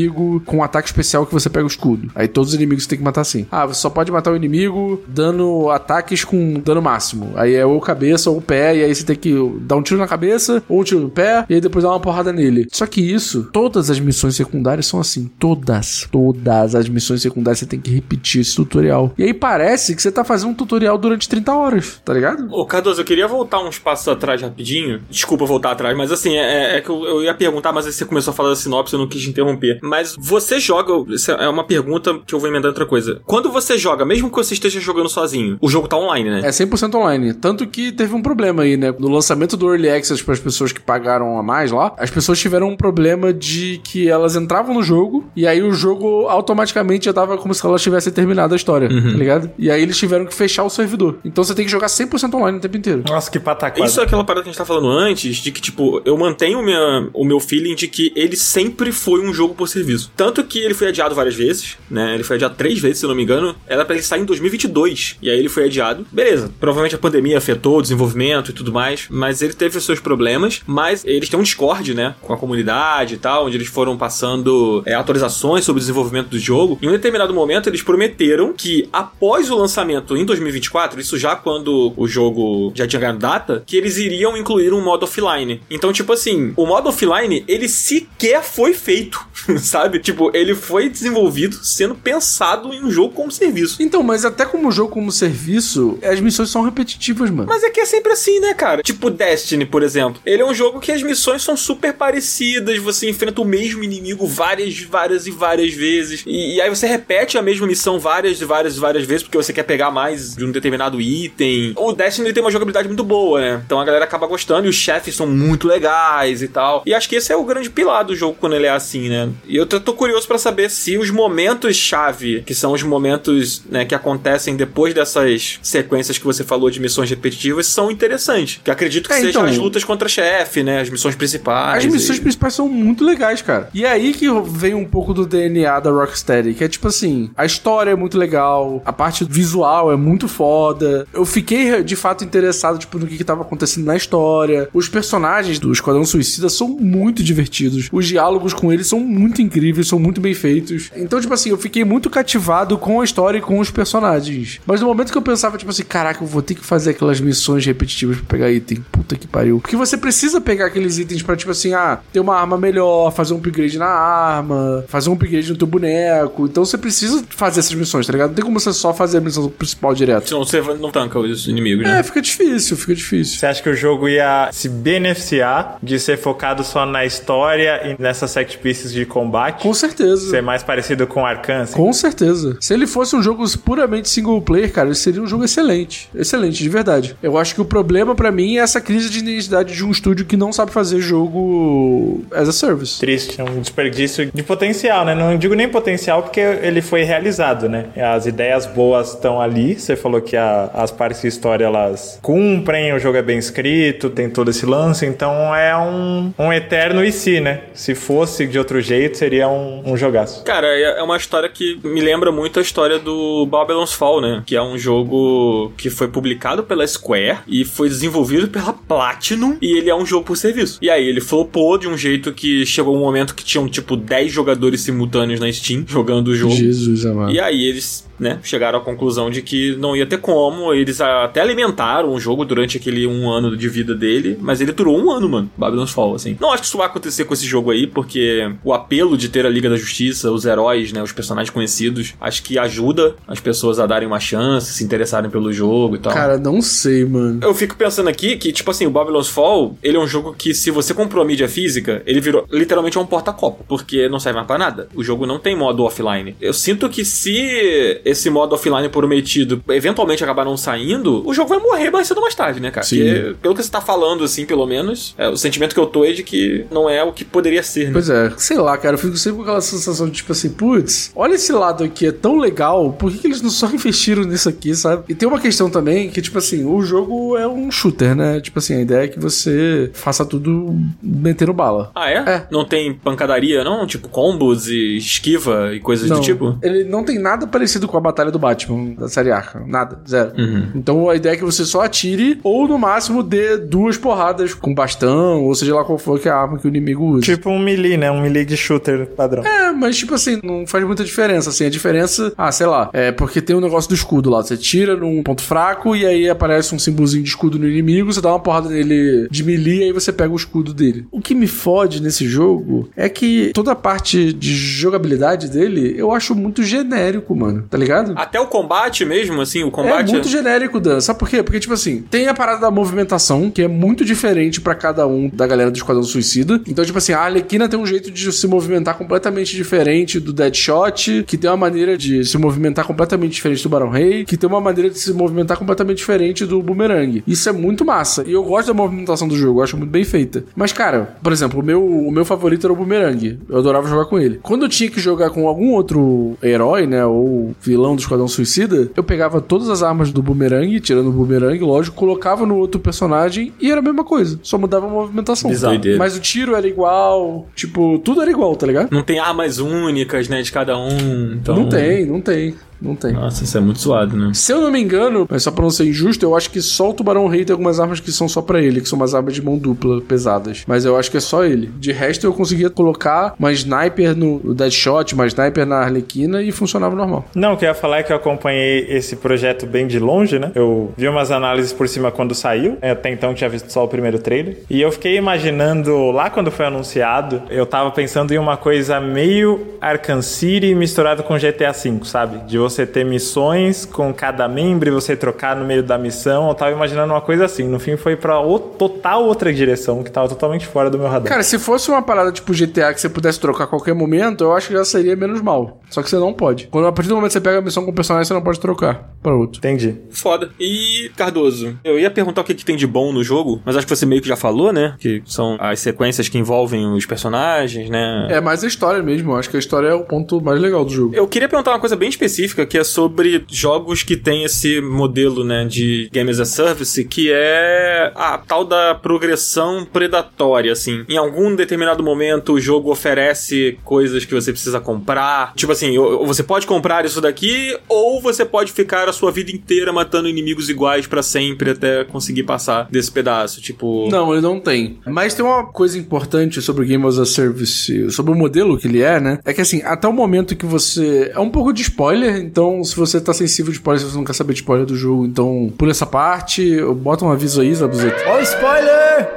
com um ataque especial que você pega o escudo. Aí todos os inimigos você tem que matar assim. Ah, você só pode matar o inimigo dando ataques com dano máximo. Aí é ou cabeça ou pé, e aí você tem que dar um tiro na cabeça ou um tiro no pé, e aí depois dar uma porrada nele. Só que isso, todas as missões secundárias são assim. Todas. Todas as missões secundárias você tem que repetir esse tutorial. E aí parece que você tá fazendo um tutorial durante 30 horas, tá ligado? Ô, Cardoso, eu queria voltar uns passos atrás rapidinho. Desculpa voltar atrás, mas assim, é, é que eu, eu ia perguntar, mas aí você começou a falar da sinopse, eu não quis te interromper. Mas você joga. Isso é uma pergunta que eu vou emendar em outra coisa. Quando você joga, mesmo que você esteja jogando sozinho, o jogo tá online, né? É 100% online. Tanto que teve um problema aí, né? No lançamento do Early Access para as pessoas que pagaram a mais lá, as pessoas tiveram um problema de que elas entravam no jogo e aí o jogo automaticamente já tava como se elas tivessem terminado a história, tá ligado? E aí eles tiveram que fechar o servidor. Então você tem que jogar 100% online o tempo inteiro. Nossa, que pataquada. Isso é aquela parada que a gente tá falando antes, de que, tipo, eu mantenho o meu, o meu feeling de que ele sempre foi um jogo por serviço. Tanto que ele foi adiado várias vezes, né? Ele foi adiado três vezes, se não me engano. Era pra ele sair em 2022. E aí ele foi adiado. Beleza, provavelmente a pandemia afetou o desenvolvimento e tudo mais, mas ele teve seus problemas. Mas eles têm um Discord, né? Com a comunidade e tal, onde eles foram passando é, atualizações sobre o desenvolvimento do jogo. Em um determinado momento, eles prometeram que após o lançamento em 2024, isso já quando o jogo já tinha ganhado data, que eles iriam incluir um modo offline. Então, tipo assim, o modo offline, ele sequer foi feito, sabe? Tipo, ele foi desenvolvido sendo pensado em um jogo como serviço. Então, mas até como jogo como serviço, as missões são repetitivas, mano. Mas é que é sempre assim, né, cara? Tipo Destiny, por exemplo. Ele é um jogo que as missões são super parecidas, você enfrenta o mesmo inimigo várias, várias e várias vezes. E, e aí você repete a mesma missão várias e várias e várias vezes, porque você quer pegar mais de um determinado item. O Destiny ele tem uma jogabilidade muito boa, né? Então a galera acaba gostando e os chefes são muito legais e tal. E acho que esse é o grande pilar do jogo quando ele é assim, né? E eu tô, curioso pra saber se os momentos-chave, que são os momentos né, que acontecem depois dessas sequências que você falou de missões repetitivas, são interessantes. Que acredito que É, sejam então- as lutas contra chefe, né? As missões principais. As missões e- principais são muito legais, cara. E é aí que vem um pouco do DNA da Rocksteady, que é tipo assim, a história é muito legal, a parte visual é muito foda. Eu fiquei de fato interessado tipo no que, que tava acontecendo na história. Os personagens do Esquadrão Suicida são muito divertidos. Os diálogos com eles são muito incríveis, são muito bem feitos. Então, tipo assim, eu fiquei muito cativado com a história e com os personagens. Mas no momento que eu pensava, tipo assim, caraca, eu vou ter que fazer aquelas missões repetitivas pra pegar item. Puta que pariu. Porque você precisa pegar aqueles itens pra, tipo assim, ah, ter uma arma melhor, fazer um upgrade na arma, fazer um upgrade no teu boneco. Então você precisa fazer essas missões, tá ligado? Não tem como você só fazer a missão principal direto. Senão você não tanca os inimigos, né? É, fica difícil, fica difícil. Você acha que o jogo ia se beneficiar de ser focado só na história e nessas set pieces de combate? Com certeza. Ser mais parecido com Arkham? assim? Com certeza. Se ele fosse um jogo puramente single player, cara, ele seria um jogo excelente. Excelente, de verdade. Eu acho que o problema pra mim é essa crise de identidade de um estúdio que não sabe fazer jogo as a service. Triste, é um desperdício de potencial, né? Não digo nem potencial porque ele foi realizado, né? As ideias boas estão ali. Você falou que a- as partes de história elas cumprem, o jogo é bem escrito, tem todo esse lance, então é um, um eterno e se, né? Se fosse de outro jeito, seria um, um jogaço. Cara, é é uma história que me lembra muito a história do Babylon's Fall, né? Que é um jogo que foi publicado pela Square e foi desenvolvido pela Platinum e ele é um jogo por serviço. E aí ele flopou de um jeito que chegou um momento que tinham tipo 10 jogadores simultâneos na Steam jogando o jogo. Jesus amado. E aí eles, né, chegaram à conclusão de que não ia ter como. Eles até alimentaram o jogo durante aquele um ano de vida dele, mas ele durou um ano, mano. Babylon's Fall, assim. Não acho que isso vai acontecer com esse jogo aí, porque o apelo de ter a Liga da Justiça, os heróis, né, os personagens conhecidos, acho que ajuda as pessoas a darem uma chance, se interessarem pelo jogo e tal. Cara, não sei, mano. Eu fico pensando aqui que, tipo assim, o Babylon's Fall, ele é um jogo que, se você comprou a mídia física, ele virou literalmente um porta-copo, porque não serve mais pra nada. O jogo não tem modo offline. Eu sinto que se esse modo offline prometido eventualmente acabar não saindo, o jogo vai morrer mais cedo ou mais tarde, né, cara? Sim. Porque, pelo que você tá falando, assim, pelo menos, é, o sentimento que eu tô é de que não é o que poderia ser, né? Pois é, sei lá, cara, eu fico sempre com aquela sensação de tipo assim, putz, olha esse lado aqui, é tão legal, por que, que eles não só investiram nisso aqui, sabe? E tem uma questão também que, tipo assim, o jogo é um shooter, né? Tipo assim, a ideia é que você faça tudo metendo bala. Ah, é? É. Não tem pancadaria, não? Tipo, combos e esquiva e coisas Não, do tipo? ele não tem nada parecido com a batalha do Batman da série Arkham, nada, zero. Uhum. Então a ideia é que você só atire ou no máximo dê duas porradas com bastão, ou seja lá qual for que é a arma que o inimigo usa. Tipo um melee, né? Um melee de shooter padrão. É, mas tipo assim, não faz muita diferença. Assim, a diferença, ah, sei lá, é porque tem um negócio do escudo lá. Você tira num ponto fraco e aí aparece um símbolozinho de escudo no inimigo, você dá uma porrada nele de melee e aí você pega o escudo dele. O que me fode nesse jogo é que toda a parte de jogabilidade dele eu acho muito genérico, mano. Tá ligado? Até o combate mesmo, assim, o combate. É muito genérico, Dan. Sabe por quê? Porque, tipo assim, tem a parada da movimentação, que é muito diferente pra cada um da galera do Esquadrão Suicida. Então, tipo assim, a Arlequina tem um jeito de se movimentar completamente diferente do Deadshot, que tem uma maneira de se movimentar completamente diferente do Barão Rei, que tem uma maneira de se movimentar completamente diferente do Boomerang. Isso é muito massa. E eu gosto da movimentação do jogo, eu acho muito bem feita. Mas, cara, por exemplo, o meu, o meu favorito era o Boomerang. Eu adorava jogar com ele. Quando eu tinha que jogar com algum outro herói, né, ou vilão do Esquadrão Suicida, eu pegava todas as armas do Boomerang, tirando o Boomerang, lógico, colocava no outro personagem e era a mesma coisa. Só mudava a movimentação. Bizarro. Doideira. Mas o tiro era igual, tipo, tudo era igual, tá ligado? Não tem armas únicas, né, de cada um. Então... Não tem, não tem. Não tem. Nossa, isso é muito zoado, né? Se eu não me engano, mas só pra não ser injusto, eu acho que só o Tubarão Rei tem algumas armas que são só pra ele, que são umas armas de mão dupla, pesadas. Mas eu acho que é só ele. De resto, eu conseguia colocar uma sniper no Deadshot, uma sniper na Arlequina e funcionava normal. Não, o que eu ia falar é que eu acompanhei esse projeto bem de longe, né? Eu vi umas análises por cima quando saiu. Até então tinha visto só o primeiro trailer. E eu fiquei imaginando, lá quando foi anunciado, eu tava pensando em uma coisa meio Arkham City misturado com GTA V, sabe? De você ter missões com cada membro e você trocar no meio da missão. Eu tava imaginando uma coisa assim. No fim foi pra o- total outra direção que tava totalmente fora do meu radar. Cara, se fosse uma parada tipo GTA que você pudesse trocar a qualquer momento, eu acho que já seria menos mal. Só que você não pode. Quando a partir do momento que você pega a missão com o personagem, você não pode trocar pra outro. Entendi. Foda. E, Cardoso, eu ia perguntar o que, que tem de bom no jogo, mas acho que você meio que já falou, né? Que são as sequências que envolvem os personagens, né? É mais a história mesmo. Eu acho que a história é o ponto mais legal do jogo. Eu queria perguntar uma coisa bem específica, que é sobre jogos que tem esse modelo, né, de Game as a Service, que é a tal da progressão predatória, assim. Em algum determinado momento, o jogo oferece coisas que você precisa comprar. Tipo assim, você pode comprar isso daqui, ou você pode ficar a sua vida inteira matando inimigos iguais pra sempre até conseguir passar desse pedaço. Tipo... Não, ele não tem. Mas tem uma coisa importante sobre o Game as a Service, sobre o modelo que ele é, né? É que assim, até o momento que você. É um pouco de spoiler, então se você tá sensível de spoiler, se você não quer saber de spoiler do jogo, então pula essa parte, bota um aviso aí, Zabuzeta.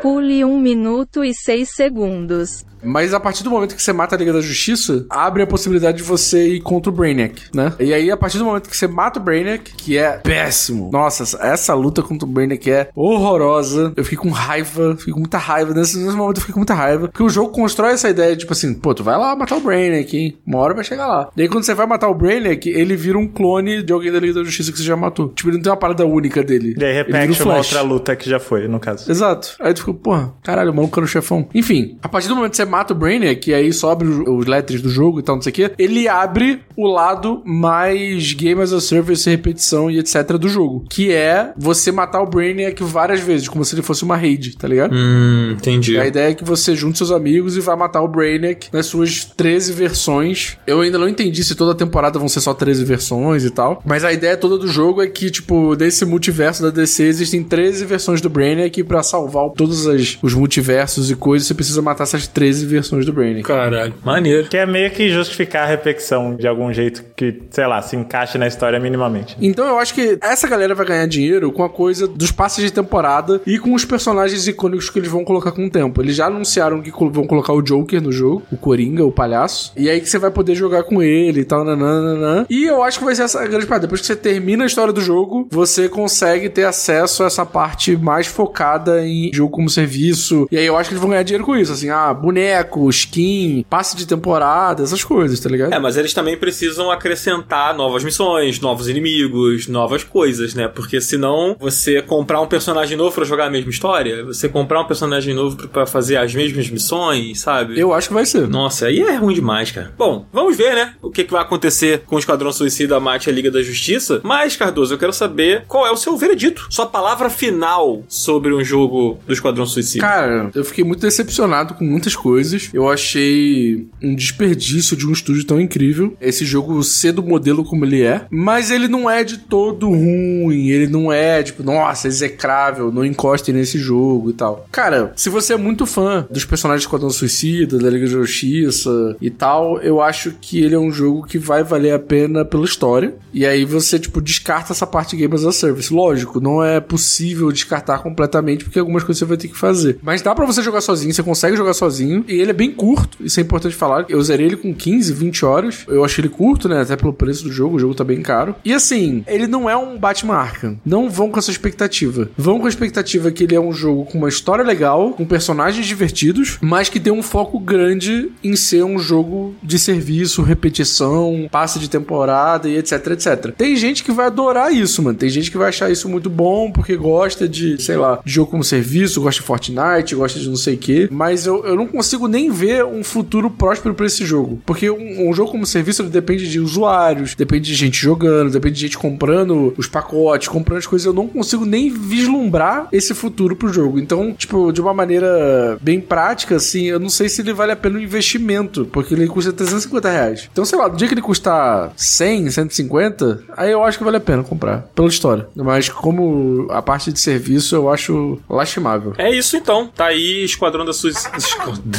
Pule 1 minuto e 6 segundos. Mas a partir do momento que você mata a Liga da Justiça, abre a possibilidade de você ir contra o Brainiac, né? E aí, a partir do momento que você mata o Brainiac, que é péssimo. Nossa, essa- luta contra o Brainiac é horrorosa. Eu fiquei com raiva, fiquei com muita raiva. Nesse, nesse momento eu fiquei com muita raiva. Porque o jogo constrói essa ideia, tipo assim, pô, tu vai lá matar o Brainiac, hein? Uma hora vai chegar lá. Daí quando você vai matar o Brainiac, ele vira um clone de alguém da Liga da Justiça que você já matou. Tipo, ele não tem uma parada única dele. E aí repete uma outra luta que já foi, no caso. Exato. Aí tu ficou, porra, caralho, o maluco era o chefão. Enfim, a partir do momento que você mata o Brainiac, e aí sobe os, letters do jogo e tal, não sei o quê, ele abre o lado mais Game as a Service, repetição e etc do jogo. Que é você matar o Brainiac várias vezes, como se ele fosse uma raid, tá ligado? Hum, entendi. A ideia é que você junte seus amigos e vai matar o Brainiac nas suas 13 versões. Eu ainda não entendi se toda temporada vão ser só 13 versões e tal. Mas a ideia toda do jogo é que, tipo, desse multiverso da DC existem 13 versões do Brainiac e pra salvar todos as- os multiversos e coisas, você precisa matar essas 13 versões do Brainiac. Caralho, maneiro. Que é meio que justificar a repetição de algum jeito que, sei lá, se encaixe na história minimamente. Então eu acho que essa galera vai ganhar dinheiro com a coisa dos passes de temporada e com os personagens icônicos que eles vão colocar com o tempo. Eles já anunciaram que vão colocar o Joker no jogo, o Coringa, o palhaço. E aí que você vai poder jogar com ele e tal, nananana. E eu acho que vai ser essa grande parada. Depois que você termina a história do jogo, você consegue ter acesso a essa parte mais focada em jogo como serviço. E aí eu acho que eles vão ganhar dinheiro com isso. Assim, ah, boneco, skin, passe de temporada, essas coisas, tá ligado? É, mas eles também precisam acrescentar novas missões, novos inimigos, novas coisas, né? Porque senão você comprar um personagem novo pra jogar a mesma história, você comprar um personagem novo pra- pra fazer as mesmas missões, sabe? Eu acho que vai ser. Nossa, aí é ruim demais, cara. Bom, vamos ver, né? O que, que vai acontecer com o Esquadrão Suicida Mate a Liga da Justiça. Mas, Cardoso, eu quero saber qual é o seu veredito. Sua palavra final sobre um jogo do Esquadrão Suicida. Cara, eu fiquei muito decepcionado com muitas coisas. Eu achei um desperdício de um estúdio tão incrível. Esse jogo ser do modelo como ele é. Mas ele não é de todo ruim. Ele não é, tipo, nossa, execrável. Não encostem nesse jogo e tal. Cara, se você é muito fã dos personagens do Esquadrão Suicida, da Liga da Justiça e tal, eu acho que ele é um jogo que vai valer a pena pela história. E aí você, tipo, descarta essa parte Game as a Service. Lógico, não é possível descartar completamente, porque algumas coisas você vai ter que fazer. Mas dá pra você jogar sozinho, você consegue jogar sozinho. E ele é bem curto, isso é importante falar. Eu zerei ele com 15, 20 horas. Eu achei ele curto, né? Até pelo preço do jogo, o jogo tá bem caro. E assim, ele não é um Batman Arkham. Não vão com essa expectativa. Vão com a expectativa que ele é um jogo com uma história legal, com personagens divertidos, mas que tem um foco grande em ser um jogo de serviço, repetição, passe de temporada e etc, etc. Tem gente que vai adorar isso, mano. Tem gente que vai achar isso muito bom porque gosta de, sei lá, de jogo como serviço, gosta de Fortnite, gosta de não sei o quê. Mas eu, eu não consigo nem ver um futuro próspero pra esse jogo. Porque um, um jogo como serviço ele depende de usuários, depende de gente jogando, depende de gente comprando os pacotes, comprando as coisas. Eu não consigo nem vislumbrar esse futuro pro jogo. Então, tipo, de uma maneira bem prática, assim, eu não sei se ele vale a pena o investimento, porque ele custa 350 reais. Então, sei lá, no dia que ele custar 100, 150, aí eu acho que vale a pena comprar, pela história. Mas como a parte de serviço, eu acho lastimável. É isso então. Tá aí Esquadrão da Suicida.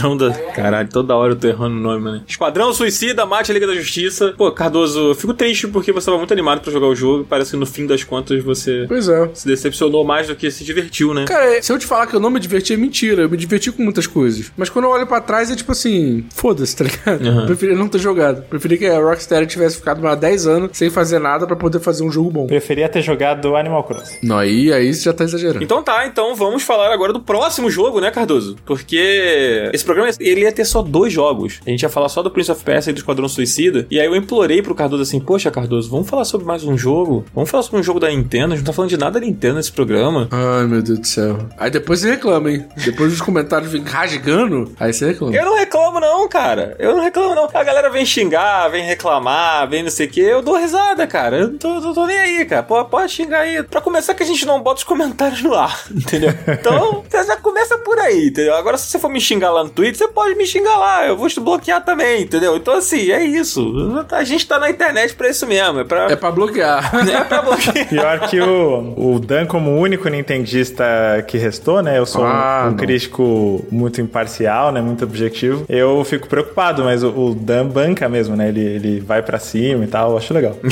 Esquadrão da. Caralho, toda hora eu tô errando o nome, mano. Esquadrão Suicida, Mate a Liga da Justiça. Pô, Cardoso, eu fico triste porque você tava muito animado pra jogar o jogo. Parece que no fim das contas você Pois é. se decepcionou mais do que se divertiu, né? Cara, se eu te falar que eu não me diverti, é mentira. Eu me diverti com muitas coisas. Mas quando eu olho pra trás, é tipo assim, foda-se, tá ligado? Aham. Preferi não ter jogado. Preferi que a Rockstar tivesse ficado mais 10 anos sem fazer nada pra poder fazer um jogo bom. Preferia ter jogado Animal Crossing. Não, aí, aí você já tá exagerando. Então tá, então vamos falar agora do próximo jogo, né, Cardoso? Porque esse programa ele ia ter só dois jogos. A gente ia falar só do Prince of Persia e do Esquadrão Suicida. E aí eu implorei pro Cardoso assim: Poxa, Cardoso, vamos falar sobre mais um jogo? Vamos falar sobre um jogo da Nintendo? A gente não tá falando de nada da Nintendo nesse programa. Ai, meu Deus do céu. Aí depois você reclama, hein? Depois os comentários vêm rasgando, aí você reclama. Eu não reclamo, não, cara. Eu não reclamo, não. A galera vem xingar, vem reclamar, vem não sei o quê. Eu dou risada, cara. Eu não tô, tô- tô nem aí, cara. Pô, pode xingar aí. Pra começar, que a gente não bota os comentários no ar, entendeu? Então, você já começa por aí, entendeu? Agora, se você for me xingar lá no Twitter, você pode me xingar lá. Eu vou te bloquear também, entendeu? Então, assim, é isso. A gente tá na internet pra isso mesmo. É pra, É pra bloquear. é pra bloquear. Pior que o, o Dan, como o único nintendista que restou, né? Eu sou um- Ah, um, não. crítico muito imparcial, né? Muito objetivo. Eu fico preocupado, mas o, o Dan banca mesmo, né? Ele, ele vai pra cima e tal. eu Acho legal.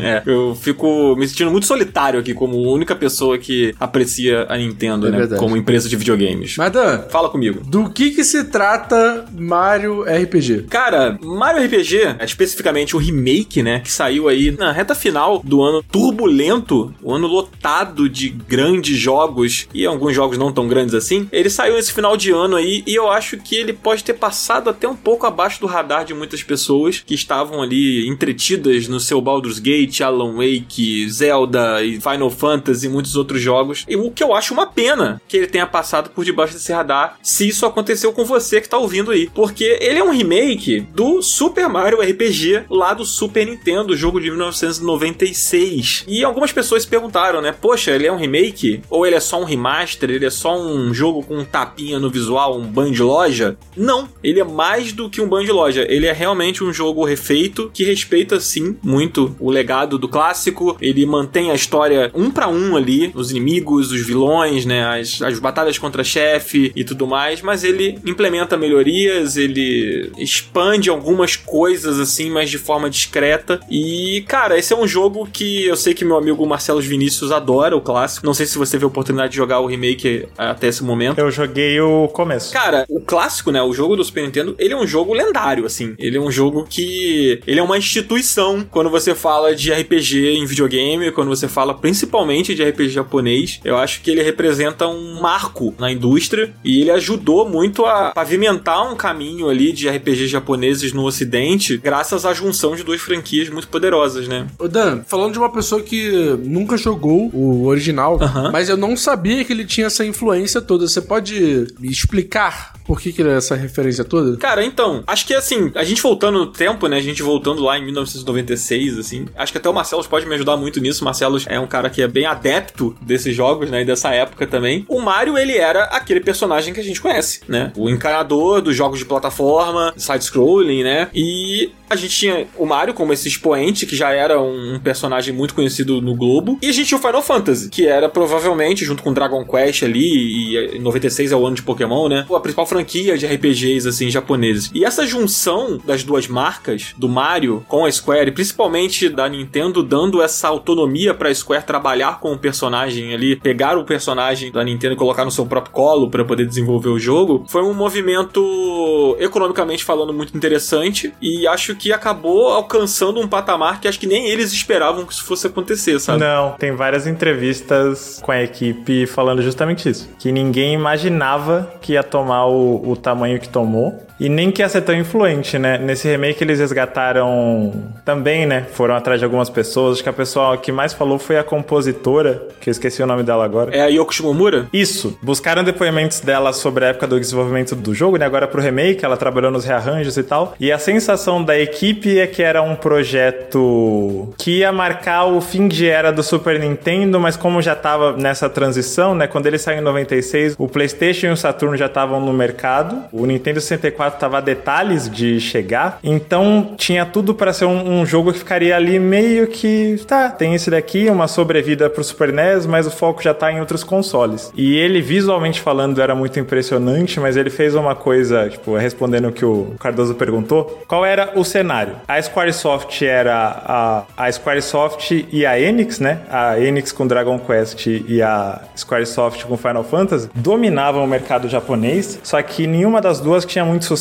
É, eu fico me sentindo muito solitário aqui como única pessoa que aprecia a Nintendo, É né? verdade. Como empresa de videogames. Mas, Dan, Fala comigo. do que que se trata Mario RPG? Cara, Mario RPG, especificamente o remake, né, que saiu aí na reta final do ano turbulento, o ano lotado de grandes jogos e alguns jogos não tão grandes assim. Ele saiu nesse final de ano aí e eu acho que ele pode ter passado até um pouco abaixo do radar de muitas pessoas que estavam ali entretidas no seu Baldur's Gate, Alan Wake, Zelda e Final Fantasy e muitos outros jogos. E o que eu acho uma pena que ele tenha passado por debaixo desse radar, se isso aconteceu com você que tá ouvindo aí. Porque ele é um remake do Super Mario RPG lá do Super Nintendo, jogo de 1996. E algumas pessoas se perguntaram, né? Poxa, ele é um remake? Ou ele é só um remaster? Ele é só um jogo com um tapinha no visual, um ban de loja? Não, ele é mais do que um ban de loja. Ele é realmente um jogo refeito que respeita sim muito o legado do clássico. Ele mantém a história um pra um ali, os inimigos, os vilões, né? As, as batalhas contra chefe e tudo mais, mas ele implementa melhorias, ele expande algumas coisas assim, mas de forma discreta. E, cara, esse é um jogo que eu sei que meu amigo Marcelo Vinícius adora o clássico. Não sei se você teve a oportunidade de jogar o remake até esse momento. Eu joguei o começo. Cara, o clássico, né? O jogo do Super Nintendo, ele é um jogo lendário, assim. Ele é um jogo que. Ele é uma instituição quando você fala de RPG em videogame, quando você fala principalmente de RPG japonês. Eu acho que ele representa um marco na indústria e ele ajudou muito a pavimentar um caminho ali de RPGs japoneses no ocidente, graças à junção de duas franquias muito poderosas, né? Ô Dan, falando de uma pessoa que nunca jogou o original, mas eu não sabia que ele tinha essa influência toda. Você pode me explicar por que, que ele é essa referência toda? Cara, então, acho que assim, a gente voltando no tempo, né? A gente voltando lá em 1996, assim. Acho que até o Marcelo pode me ajudar muito nisso. O Marcelo é um cara que é bem adepto desses jogos, né? E dessa época também. O Mario, ele era aquele personagem que a gente conhece, né? O encanador dos jogos de plataforma, side-scrolling, né? E a gente tinha o Mario como esse expoente, que já era um personagem muito conhecido no Globo. E a gente tinha o Final Fantasy, que era provavelmente, junto com Dragon Quest ali, e em 96 é o ano de Pokémon, né? A principal franquia de RPGs, assim, japoneses. E essa junção das duas marcas, do Mario com a Square, e principalmente da Nintendo, dando essa autonomia pra Square trabalhar com o personagem ali, pegar o personagem da Nintendo e colocar no seu próprio colo para poder desenvolver o jogo, foi um movimento, economicamente falando, muito interessante. E acho que acabou alcançando um patamar que acho que nem eles esperavam que isso fosse acontecer, sabe? Não, tem várias entrevistas com a equipe falando justamente isso. Que ninguém imaginava que ia tomar o, o tamanho que tomou. E nem que ia ser tão influente, né? Nesse remake eles resgataram também, né? Foram atrás de algumas pessoas. Acho que a pessoa que mais falou foi a compositora, que eu esqueci o nome dela agora. É a Yoko Shimomura? Isso. Buscaram depoimentos dela sobre a época do desenvolvimento do jogo, né? Agora pro remake, ela trabalhou nos rearranjos e tal. E a sensação da equipe é que era um projeto que ia marcar o fim de era do Super Nintendo, mas como já tava nessa transição, né? Quando ele saiu em 96, o PlayStation e o Saturn já estavam no mercado. O Nintendo 64 tava a detalhes de chegar. Então tinha tudo para ser um, um, jogo que ficaria ali meio que. Tá, tem esse daqui, uma sobrevida pro Super NES, mas o foco já tá em outros consoles. E ele, visualmente falando, era muito impressionante, mas ele fez uma coisa, tipo, respondendo o que o Cardoso perguntou. Qual era o cenário? A Squaresoft era a, a Squaresoft e a Enix, né? A Enix com Dragon Quest e a Squaresoft com Final Fantasy dominavam o mercado japonês, só que nenhuma das duas tinha muito sucesso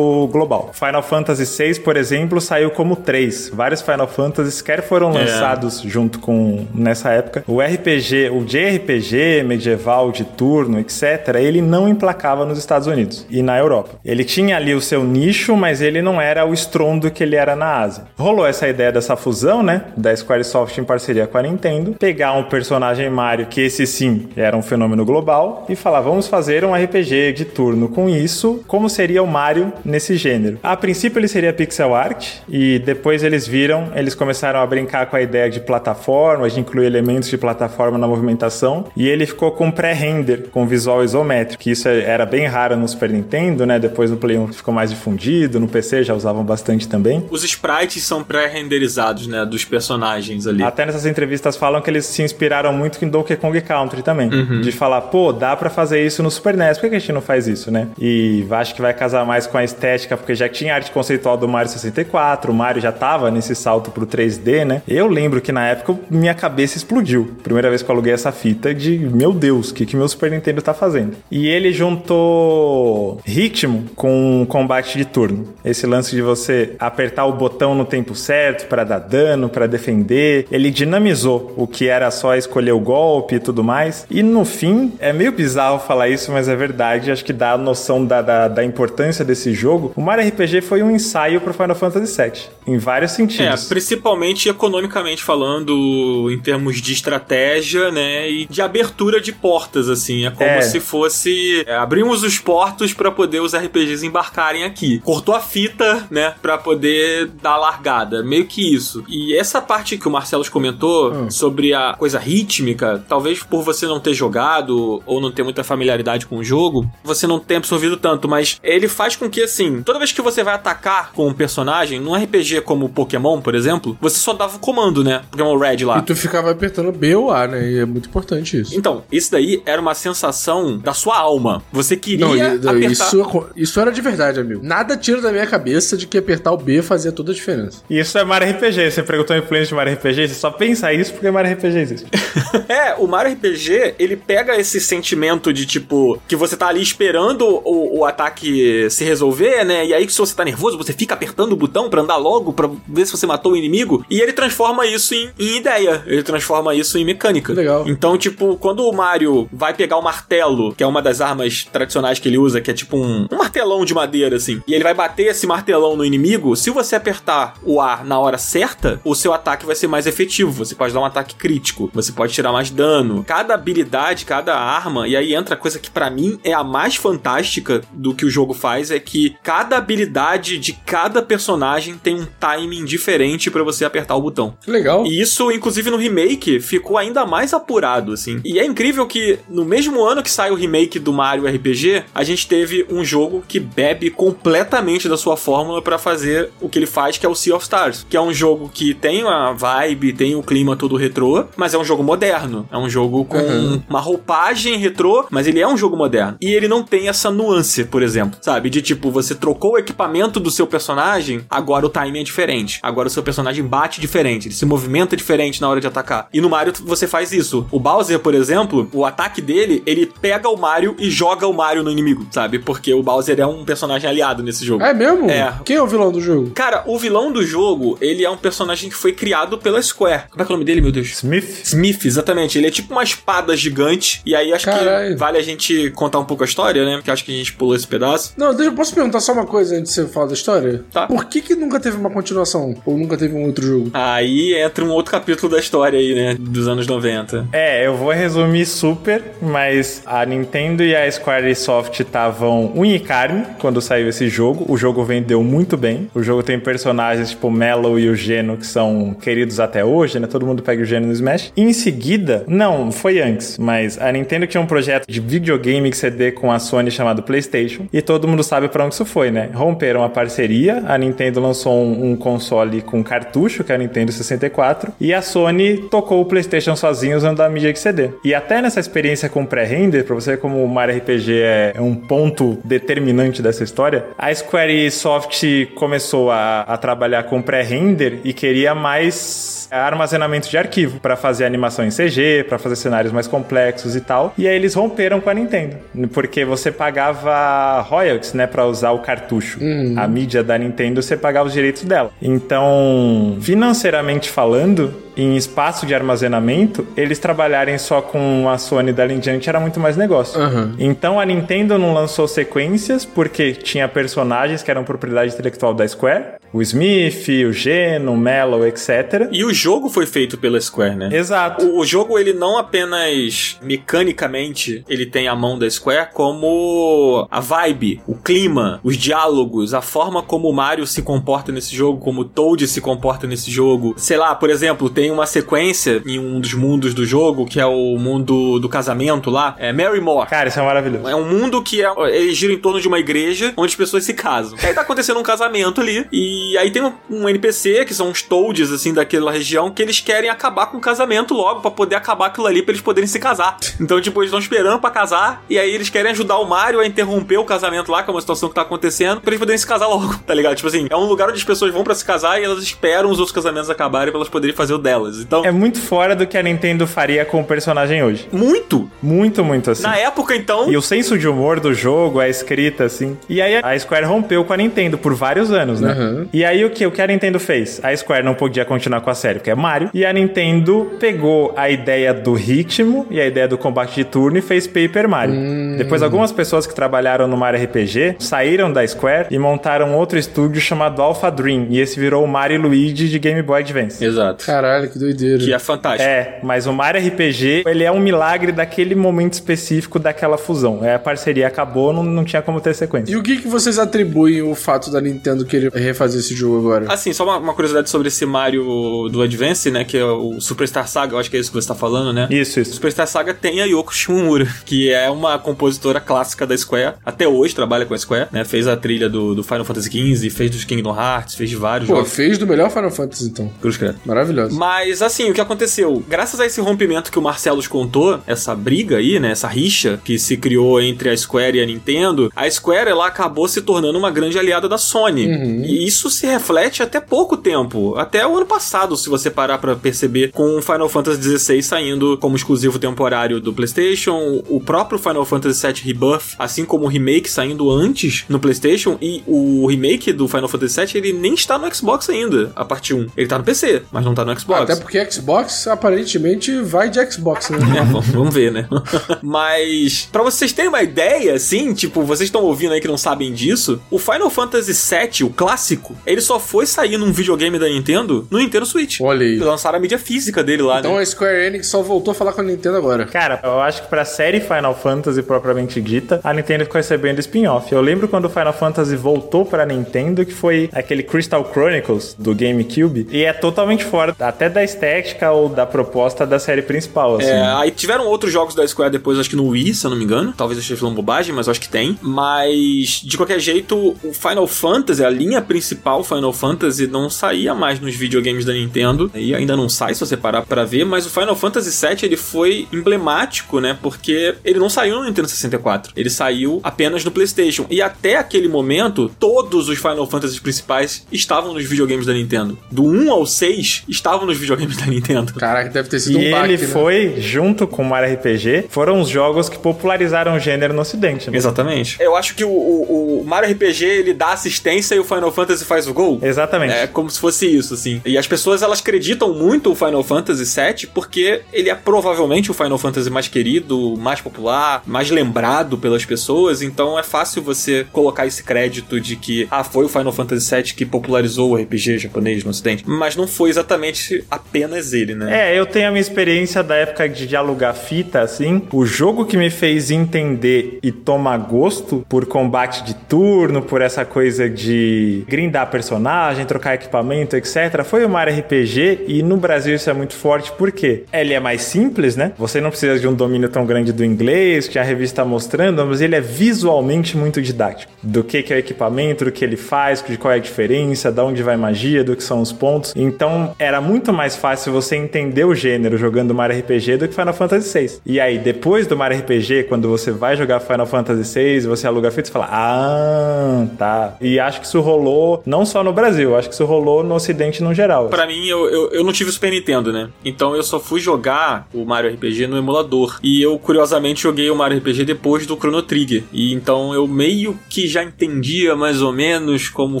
global. Final Fantasy VI, por exemplo, saiu como 3. Vários Final Fantasies quer foram é. lançados é. junto com nessa época. O RPG, o JRPG medieval de turno, etc, ele não emplacava nos Estados Unidos e na Europa. Ele tinha ali o seu nicho, mas ele não era o estrondo que ele era na Ásia. Rolou essa ideia dessa fusão, né, da Squaresoft em parceria com a Nintendo, pegar um personagem Mario que esse sim era um fenômeno global e falar, vamos fazer um RPG de turno com isso, como seria o Mario nesse gênero. A princípio ele seria pixel art e depois eles viram, eles começaram a brincar com a ideia de plataforma, de incluir elementos de plataforma na movimentação e ele ficou com pré-render, com visual isométrico, que isso era bem raro no Super Nintendo, né? Depois no Play 1 ficou mais difundido, no PC já usavam bastante também. Os sprites são pré-renderizados, né, dos personagens ali. Até nessas entrevistas falam que eles se inspiraram muito em Donkey Kong Country também, uhum. de falar, pô, dá para fazer isso no Super NES, por que a gente não faz isso, né? E acho que vai casar mais com a estética, porque já tinha arte conceitual do Mario 64, o Mario já tava nesse salto pro 3D, né? Eu lembro que na época minha cabeça explodiu. Primeira vez que eu aluguei essa fita de, meu Deus, o que, que meu Super Nintendo tá fazendo? E ele juntou ritmo com combate de turno. Esse lance de você apertar o botão no tempo certo para dar dano, para defender. Ele dinamizou o que era só escolher o golpe e tudo mais. E no fim, é meio bizarro falar isso, mas é verdade. Acho que dá a noção da, da, da importância desse jogo. O Mario RPG foi um ensaio pro Final Fantasy VII, em vários sentidos. É, principalmente economicamente falando, em termos de estratégia, né? E de abertura de portas, assim. É como é. se fosse. É, abrimos os portos para poder os RPGs embarcarem aqui. Cortou a fita, né? Pra poder dar a largada. Meio que isso. E essa parte que o Marcelo comentou hum. sobre a coisa rítmica, talvez por você não ter jogado ou não ter muita familiaridade com o jogo, você não tenha absorvido tanto, mas ele faz com que, assim, toda vez que você vai atacar com um personagem, num RPG como Pokémon, por exemplo, você só dava o comando, né? Pokémon Red lá. E tu ficava apertando B ou A, né? E é muito importante isso. Então, isso daí era uma sensação da sua alma. Você queria não, apertar... Isso, isso era de verdade, amigo. Nada tira da minha cabeça de que apertar o B fazia toda a diferença. Isso é Mario RPG. Você perguntou em influência de Mario RPG, você só pensa isso porque Mario RPG existe. é, o Mario RPG, ele pega esse sentimento de tipo, que você tá ali esperando o, o ataque se resolver, né? E aí, se você tá nervoso, você fica apertando o botão para andar logo, para ver se você matou o inimigo. E ele transforma isso em, em ideia. Ele transforma isso em mecânica. Legal. Então, tipo, quando o Mario vai pegar o martelo, que é uma das armas tradicionais que ele usa, que é tipo um, um martelão de madeira, assim, e ele vai bater esse martelão no inimigo, se você apertar o A na hora certa, o seu ataque vai ser mais efetivo. Você pode dar um ataque crítico, você pode tirar mais dano. Cada habilidade, cada arma, e aí entra a coisa que para mim é a mais fantástica do que o jogo faz, é que cada habilidade de cada personagem tem um timing diferente para você apertar o botão. Legal. E isso, inclusive no remake, ficou ainda mais apurado, assim. E é incrível que no mesmo ano que sai o remake do Mario RPG, a gente teve um jogo que bebe completamente da sua fórmula para fazer o que ele faz, que é o Sea of Stars, que é um jogo que tem a vibe, tem o clima todo retrô, mas é um jogo moderno. É um jogo com uhum. uma roupagem retrô, mas ele é um jogo moderno. E ele não tem essa nuance, por exemplo, sabe? De tipo, você trocou o equipamento do seu personagem, agora o timing é diferente. Agora o seu personagem bate diferente, ele se movimenta diferente na hora de atacar. E no Mario você faz isso. O Bowser, por exemplo, o ataque dele, ele pega o Mario e joga o Mario no inimigo, sabe? Porque o Bowser é um personagem aliado nesse jogo. É mesmo? É. Quem é o vilão do jogo? Cara, o vilão do jogo, ele é um personagem que foi criado pela Square. Como é que é o nome dele, meu Deus? Smith? Smith, exatamente. Ele é tipo uma espada gigante. E aí acho Carai. que vale a gente contar um pouco a história, né? Porque acho que a gente pulou esse pedaço. Não, deixa, eu posso perguntar só uma coisa antes de você falar da história? Tá. Por que que nunca teve uma continuação? Ou nunca teve um outro jogo? Aí entra um outro capítulo da história aí, né? Dos anos 90. É, eu vou resumir super, mas a Nintendo e a Squaresoft estavam unha e carne quando saiu esse jogo. O jogo vendeu muito bem. O jogo tem personagens tipo Mellow e o Geno que são queridos até hoje, né? Todo mundo pega o Geno no Smash. E em seguida, não, foi antes, mas a Nintendo tinha um projeto de videogame CD com a Sony chamado PlayStation e todo todo mundo sabe pra onde isso foi, né? Romperam a parceria, a Nintendo lançou um, um console com cartucho, que é a Nintendo 64, e a Sony tocou o PlayStation sozinho usando a mídia de CD. E até nessa experiência com pré-render, pra você ver como o Mario RPG é, é um ponto determinante dessa história, a Squaresoft começou a, a trabalhar com pré-render e queria mais armazenamento de arquivo para fazer animação em CG, para fazer cenários mais complexos e tal. E aí eles romperam com a Nintendo, porque você pagava royalties, né, para usar o cartucho. A mídia da Nintendo você pagava os direitos dela. Então, financeiramente falando, em espaço de armazenamento, eles trabalharem só com a Sony dali em diante era muito mais negócio. Aham. Então a Nintendo não lançou sequências porque tinha personagens que eram propriedade intelectual da Square, o Smith, o Geno, o Mellow, etc. E o jogo foi feito pela Square, né? Exato. O, o jogo, ele não apenas mecanicamente ele tem a mão da Square, como a vibe, o clima, os diálogos, a forma como o Mario se comporta nesse jogo, como o Toad se comporta nesse jogo. Sei lá, por exemplo, tem uma sequência em um dos mundos do jogo, que é o mundo do casamento lá, é Mary Moore. Cara, isso é maravilhoso. É um mundo que é, ele gira em torno de uma igreja onde as pessoas se casam. E aí tá acontecendo um casamento ali. E aí tem um, um NPC, que são uns toads, assim, daquela região, que eles querem acabar com o casamento logo, pra poder acabar aquilo ali, pra eles poderem se casar. Então, tipo, eles estão esperando pra casar. E aí eles querem ajudar o Mario a interromper o casamento lá, que é uma situação que tá acontecendo, pra eles poderem se casar logo, tá ligado? Tipo assim, é um lugar onde as pessoas vão pra se casar e elas esperam os outros casamentos acabarem pra elas poderem fazer o delas. Então, É muito fora do que a Nintendo faria com o personagem hoje. muito. Muito, muito assim. Na época, então. E o senso de humor do jogo, a escrita, assim. E aí a Square rompeu com a Nintendo por vários anos, né? Uhum. E aí o que? O que a Nintendo fez? A Square não podia continuar com a série, porque é Mario. E a Nintendo pegou a ideia do ritmo e a ideia do combate de turno e fez Paper Mario. Depois, algumas pessoas que trabalharam no Mario RPG saíram da Square e montaram outro estúdio chamado Alpha Dream. E esse virou o Mario Luigi de Game Boy Advance. Exato. Caralho, que doideira. Que é fantástico. É, mas o Mario RPG, ele é um milagre daquele momento específico daquela fusão. É, a parceria acabou, não, não tinha como ter sequência. E o que, que vocês atribuem o fato da Nintendo querer refazer esse jogo agora? Assim, só uma, uma curiosidade sobre esse Mario do Advance, né? Que é o Superstar Saga, eu acho que é isso que você tá falando, né? Isso, O isso. Superstar Saga tem a Yoko Shimomura, que é uma compositora clássica da Square. Até hoje trabalha com a Square, né? Fez a trilha do, do Final Fantasy XV, fez dos Kingdom Hearts, fez de vários Pô, jogos. fez do melhor Final Fantasy, então. Cruz credo. Maravilhoso. Mas assim, o que aconteceu? Graças a esse rompimento que o Marcelo contou, essa briga aí, né, essa rixa que se criou entre a Square e a Nintendo, a Square ela acabou se tornando uma grande aliada da Sony. E isso se reflete até pouco tempo, até o ano passado, se você parar pra perceber, com o Final Fantasy XVI saindo como exclusivo temporário do PlayStation, o próprio Final Fantasy VII Rebirth, assim como o remake saindo antes no PlayStation e o remake do Final Fantasy VII ele nem está no Xbox ainda, a parte 1. Ele tá no PC, mas não tá no Xbox. Até porque Xbox aparentemente vai de Xbox, né? É, vamos- ver, né? Mas, pra vocês terem uma ideia, assim, tipo, vocês estão ouvindo aí que não sabem disso, o Final Fantasy VII, o clássico, ele só foi sair num videogame da Nintendo no Nintendo Switch. Olha aí. Lançaram a mídia física dele lá, Então né? a Square Enix só voltou a falar com a Nintendo agora. Cara, eu acho que pra série Final Fantasy propriamente dita, a Nintendo ficou recebendo spin-off. Eu lembro quando o Final Fantasy voltou pra Nintendo, que foi aquele Crystal Chronicles do GameCube, e é totalmente fora até da estética ou da proposta da série principal, assim. É, aí tiveram outros jogos da Square depois, acho que no Wii, se eu não me engano. Talvez eu esteja falando bobagem, mas acho que tem. Mas, de qualquer jeito, o Final Fantasy, a linha principal Final Fantasy, não saía mais nos videogames da Nintendo. E ainda não sai, se você parar pra ver. Mas o Final Fantasy VII, ele foi emblemático, né? Porque ele não saiu no Nintendo 64. Ele saiu apenas no PlayStation. E até aquele momento, todos os Final Fantasy principais estavam nos videogames da Nintendo. Do 1 ao 6, estavam nos videogames da Nintendo. Caraca, deve ter E sido um baque, ele né? foi, junto com o Mario RPG, foram os jogos que popularizaram o gênero no ocidente, né? Exatamente. Eu acho que o, o- o Mario RPG ele dá assistência e o Final Fantasy faz o gol. Exatamente. É como se fosse isso, assim. E as pessoas elas acreditam muito o Final Fantasy VII porque ele é provavelmente o Final Fantasy mais querido, mais popular, mais lembrado pelas pessoas. Então é fácil você colocar esse crédito de que, ah, foi o Final Fantasy VII que popularizou o RPG japonês no Ocidente. Mas não foi exatamente apenas ele, né? É, eu tenho a minha experiência da época de, alugar fita, assim. O jogo que me fez entender e tomar gosto por combate de turno, por essa coisa de grindar personagem, trocar equipamento, etc., foi o Mario RPG. E no Brasil isso é muito forte porque ele é mais simples, né? Você não precisa de um domínio tão grande do inglês, que a revista tá mostrando, mas ele é visualmente muito didático. Do que, que é o equipamento, do que ele faz, de qual é a diferença, de onde vai magia, do que são os pontos. Então era muito mais fácil você entender o gênero jogando Mario RPG do que Final Fantasy VI. E aí, depois do Mario RPG, quando você vai jogar Final Fantasy VI, você aluga fita, você fala, ah, tá. E acho que isso rolou não só no Brasil, acho que isso rolou no Ocidente no geral. Pra mim, eu, eu, eu não tive Super Nintendo, né? Então eu só fui jogar o Mario RPG no emulador. E eu, curiosamente, joguei o Mario RPG depois do Chrono Trigger. E então eu meio que já entendia mais ou menos como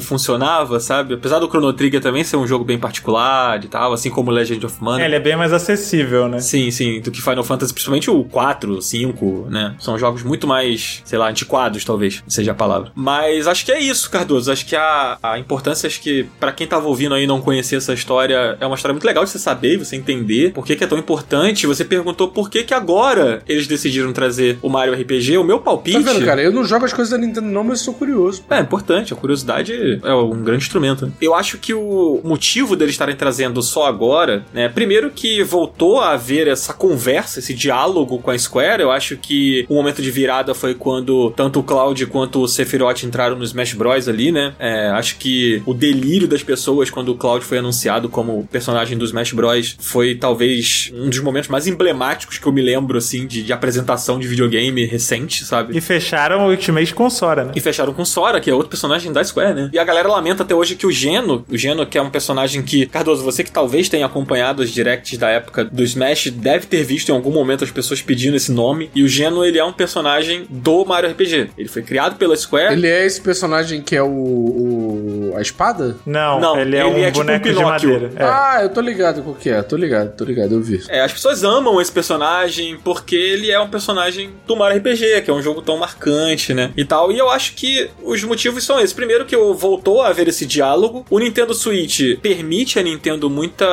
funcionava, sabe? Apesar do Chrono Trigger também ser um jogo bem particular e tal, assim como Legend of Mana. É, ele é bem mais acessível, né? Sim, sim, do que Final Fantasy, principalmente o 4, o 5, né? São jogos muito mais, sei lá, antiquados, talvez seja a palavra. Mas acho que é isso, Cardoso. Acho que a, a importância, acho que para quem tava ouvindo aí não conhecer essa história, é uma história muito legal de você saber, você entender por que, que é tão importante. Você perguntou por que que agora eles decidiram trazer o Mario RPG. O meu palpite... Tá vendo, cara? Eu não jogo as coisas da Nintendo não, mas sou curioso. É importante, a curiosidade é um grande instrumento. né? Eu acho que o motivo deles estarem trazendo só agora, né? Primeiro que voltou a haver essa conversa, esse diálogo com a Square. Eu acho que o momento de virada foi quando tanto o Cloud quanto o Sephiroth entraram no Smash Bros ali, né? É, acho que o delírio das pessoas quando o Cloud foi anunciado como personagem do Smash Bros foi talvez um dos momentos mais emblemáticos que eu me lembro, assim, de, de apresentação de videogame recente, sabe? E fecharam o Ultimate com Sora, né? E fecharam com Sora, que é outro personagem da Square, né? E a galera lamenta até hoje que o Geno, o Geno que é um personagem que, Cardoso, você que talvez tenha acompanhado os directs da época do Smash, deve ter visto em algum momento as pessoas pedindo esse nome. E o Geno, ele é um personagem do Mario RPG. Ele foi criado pela Square. Ele é esse personagem que é o. o- a espada? Não, Não, ele é ele um é tipo um boneco de Pinóquio. madeira. É. Ah, eu tô ligado qual que é. Tô ligado, tô ligado, eu vi. É, as pessoas amam esse personagem porque ele é um personagem do Mario RPG, que é um jogo tão marcante, né? E tal. E eu acho que os motivos são esses. Primeiro que voltou a haver esse diálogo. O Nintendo Switch permite a Nintendo muita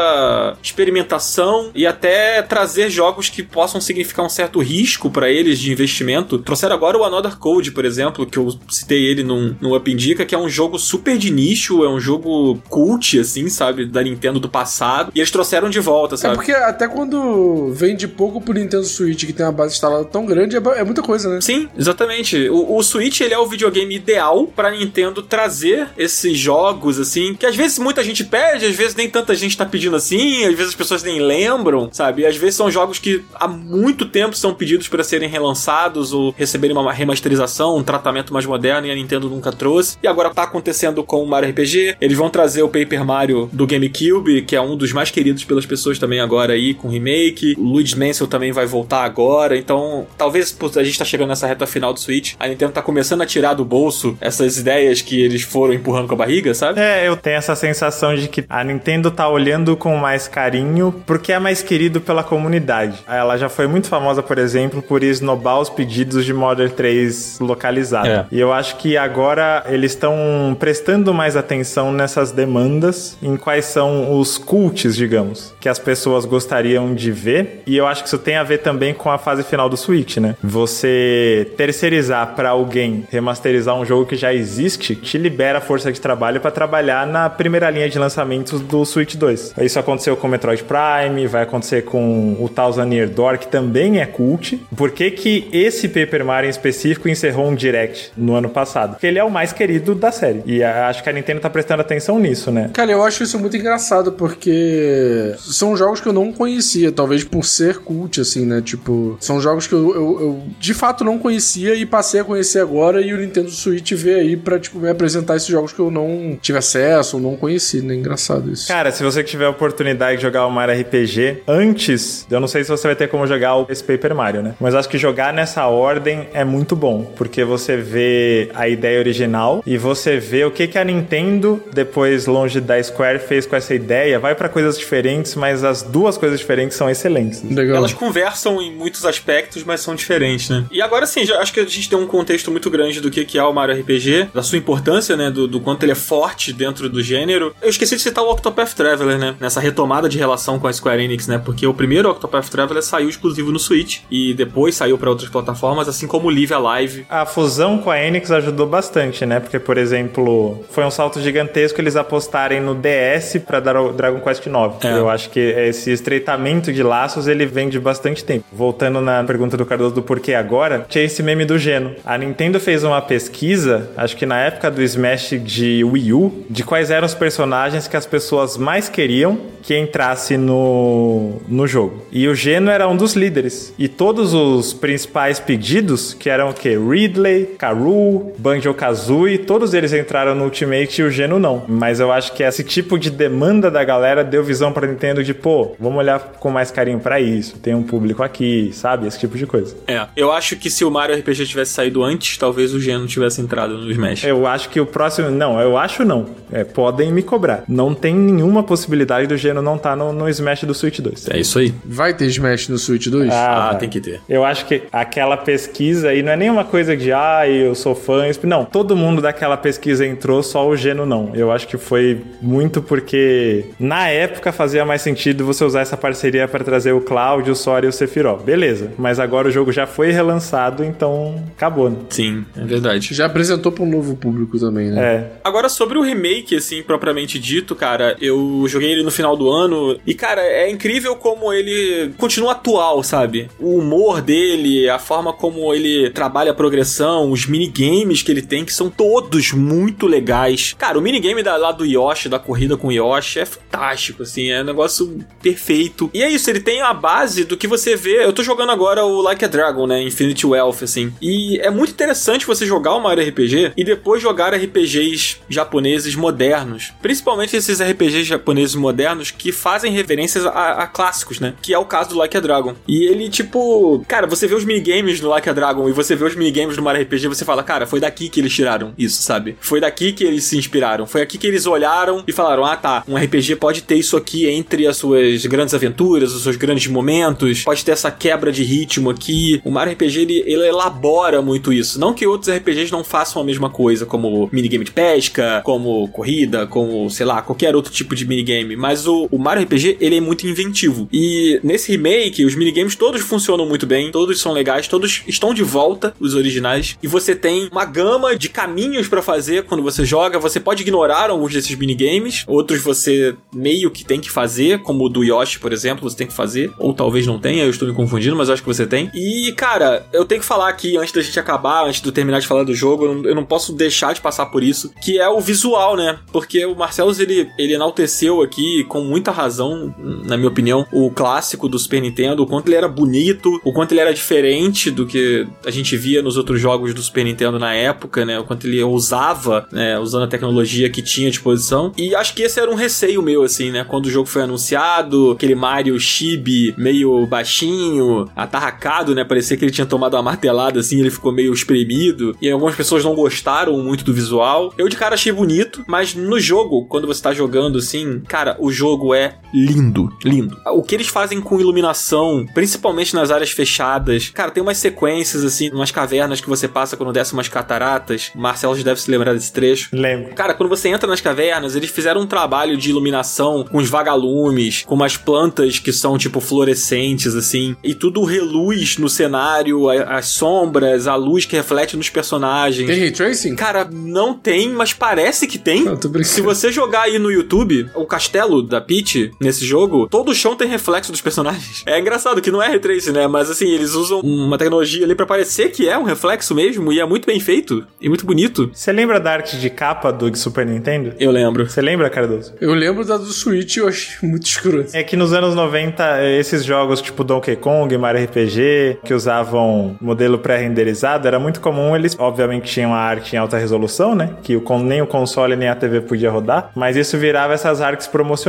experimentação e até trazer jogos que possam significar um certo risco pra eles de investimento. Trouxeram agora o Another Code, por exemplo, que eu citei ele num, no Up Indica, que é um jogo super de nicho, é um jogo cult, assim, sabe? Da Nintendo do passado. E eles trouxeram de volta, É sabe? porque até quando vende pouco pro Nintendo Switch, que tem uma base instalada tão grande, é, é muita coisa, né? Sim, exatamente. O, o Switch ele é o videogame ideal pra Nintendo trazer esses jogos assim, que às vezes muita gente pede, às vezes nem tanta gente tá pedindo assim, às vezes as pessoas nem lembram, sabe? E às vezes são jogos que há muito tempo são pedidos para serem relançados ou receberem uma remasterização, um tratamento mais moderno e a Nintendo nunca trouxe. E agora tá acontecendo com o Mario RPG. Eles vão trazer o Paper Mario do GameCube, que é um dos mais queridos pelas pessoas também agora aí com remake. O Luigi's Mansion também vai voltar agora. Então, talvez a gente tá chegando nessa reta final do Switch, a Nintendo tá começando a tirar do bolso essas ideias que eles foram empurrando com a barriga, sabe? É, eu tenho essa sensação de que a Nintendo tá olhando com mais carinho porque é mais querido pela comunidade. Ela já foi muito famosa, por exemplo, por esnobar os pedidos de Modern 3 localizado. É. E eu acho que agora eles estão prestando mais atenção nessas demandas, em quais são os cults, digamos, que as pessoas gostariam de ver. E eu acho que isso tem a ver também com a fase final do Switch, né? Você terceirizar pra alguém remasterizar um jogo que já existe, te libera força de trabalho pra trabalhar na primeira linha de lançamentos do Switch 2. Isso aconteceu com o Metroid Prime, vai acontecer com o Thousand Year Door, que também é cult. Por que que esse Paper Mario em específico encerrou um Direct no ano passado? Porque ele é o mais querido da série. E a- acho que a Nintendo tá prestando atenção nisso, né? Cara, eu acho isso muito engraçado, porque são jogos que eu não conhecia, talvez por ser cult, assim, né? Tipo, são jogos que eu, eu- eu, de fato não conhecia e passei a conhecer agora e o Nintendo Switch veio aí pra, tipo, me apresentar esses jogos que eu não tive acesso ou não conheci, né? Engraçado isso. Cara, se você tiver oportunidade de jogar o Mario RPG antes, eu não sei se você vai ter como jogar o esse Paper Mario, né? Mas acho que jogar nessa ordem é muito bom, porque você vê a ideia original e você vê o que que a Nintendo, depois longe da Square, fez com essa ideia. Vai pra coisas diferentes, mas as duas coisas diferentes são excelentes. Legal. Elas conversam em muitos aspectos, mas são diferentes, né? E agora sim, acho que a gente tem um contexto muito grande do que que é o Mario RPG, da sua importância, né? Do, do quanto ele é forte dentro do gênero. Eu esqueci de citar o Octopath Traveler, né? Nessa retomada de relação com a Square Enix, né? Porque o primeiro Octopath Traveler saiu exclusivo no Switch e depois saiu para outras plataformas, assim como o Live Alive. A fusão com a Enix ajudou bastante, né? Porque, por exemplo, foi um salto gigantesco eles apostarem no DS para dar o Dragon Quest IX. É. Eu acho que esse estreitamento de laços ele vem de bastante tempo. Voltando na pergunta do Cardoso do porquê agora, tinha esse meme do Geno. A Nintendo fez uma pesquisa, acho que na época do Smash de Wii U, de quais eram os personagens que as pessoas mais queriam que entrasse no, no jogo. E o Geno era um dos líderes. E todos os principais pedidos, que eram o quê? Ridley, Karu, Banjo-Kazooie, todos eles entraram no Ultimate e o Geno não. Mas eu acho que esse tipo de demanda da galera deu visão pra Nintendo de, pô, vamos olhar com mais carinho pra isso. Tem um público aqui, sabe? Esse tipo de coisa. É, eu acho que se o Mario RPG tivesse saído antes, talvez o Geno tivesse entrado no Smash. Eu acho que o próximo. Não, eu acho não. É, podem me cobrar. Não tem nenhuma possibilidade do Geno não estar no, no Smash do Switch 2. É isso aí. Vai ter Smash no Switch 2? Ah, vai. tem que ter. Eu acho que aquela pesquisa aí não é nenhuma coisa de, ah, eu sou fã. Não, todo mundo daquela pesquisa entrou, só o Geno não. Eu acho que foi muito porque na época fazia mais sentido você usar essa parceria para trazer o Cloud, o Sora e o Sephiroth. Beleza, mas agora o jogo já foi relançado, então acabou, né? Sim, é verdade. Já apresentou pra um novo público também, né? É. Agora, sobre o remake, assim, propriamente dito, cara, eu joguei ele no final do ano e, cara, é incrível como ele continua atual, sabe? O humor dele, a forma como ele trabalha a progressão, os minigames que ele tem, que são todos muito legais. Cara, o minigame da, lá do Yoshi, da corrida com o Yoshi, é fantástico, assim, é um negócio perfeito. E é isso, ele tem a base do que você vê. Eu tô jogando agora o Like a Dragon, né? Infinity Wealth, assim. E é muito interessante você jogar o Mario RPG e depois jogar RPGs japoneses modernos. Principalmente esses RPGs japoneses modernos que fazem referências a, a clássicos, né? Que é o caso do Like a Dragon. E ele, tipo, cara, você vê os minigames do Like a Dragon e você vê os minigames do Mario RPG, você fala, cara, foi daqui que eles tiraram isso, sabe? Foi daqui que eles se inspiraram. Foi aqui que eles olharam e falaram, ah, tá, um RPG pode ter isso aqui entre as suas grandes aventuras, os seus grandes momentos, pode ter essa quebra de ritmo aqui. O Mario RPG, ele, ele elabora muito isso. Não que outros RPGs não façam a mesma coisa, como minigame de pesca, como corrida, como, sei lá, qualquer outro tipo de minigame, mas o, o Mario RPG, ele é muito inventivo. E nesse remake, os minigames todos funcionam muito bem, todos são legais, todos estão de volta, os originais, e você tem uma gama de caminhos pra fazer quando você joga. Você pode ignorar alguns desses minigames, outros você meio que tem que fazer, como o do Yoshi, por exemplo, você tem que fazer, ou talvez não tenha, eu estou me confundindo, mas acho que você tem. E, cara, eu tenho que falar aqui, antes da gente acabar, antes de eu terminar de falar do jogo, eu não, eu não posso deixar de passar por isso, que é o visual, né? Porque o Marcelos, ele, ele enalteceu aqui, com muita razão, na minha opinião, o clássico do Super Nintendo, o quanto ele era bonito, o quanto ele era diferente do que a gente via nos outros jogos do Super Nintendo na época, né? O quanto ele ousava, né? Usando a tecnologia que tinha à disposição. E acho que esse era um receio meu, assim, né? Quando o jogo foi anunciado, aquele Mario chibi meio baixinho, atarracado, né? Parecia que ele tinha tomado uma martelada, assim, ele ficou meio espremido. E algumas pessoas não gostaram muito do visual. Eu de cara achei bonito, mas no jogo, quando você tá jogando, assim, cara, o jogo é lindo, lindo. O que eles fazem com iluminação, principalmente nas áreas fechadas, cara, tem umas sequências, assim, umas cavernas que você passa quando desce umas cataratas. O Marcelo já deve se lembrar desse trecho. Lembro. Cara, quando você entra nas cavernas, eles fizeram um trabalho de iluminação com os vagalumes, com umas plantas que são tipo fluorescentes, assim, e tudo reluz no cenário, as sombras, a luz que reflete nos personagens. Tem Ray Tracing? Cara, não tem, mas parece que tem. Brincando. Se você jogar aí no YouTube, o castelo da Peach, nesse jogo, todo o chão tem reflexo dos personagens. É engraçado que não é retrace, né? Mas assim, eles usam uma tecnologia ali pra parecer que é um reflexo mesmo, e é muito bem feito, e muito bonito. Você lembra da arte de capa do Super Nintendo? Eu lembro. Você lembra, Cardoso? Eu lembro da do Switch e eu achei muito escroto. É que nos anos 90, esses jogos tipo Donkey Kong, Mario RPG, que usavam modelo pré-renderizado, era muito comum. Eles, obviamente, tinham a arte em alta resolução, né? Que o, nem o console nem a TV podia rodar. Mas isso virava essas artes promocionais.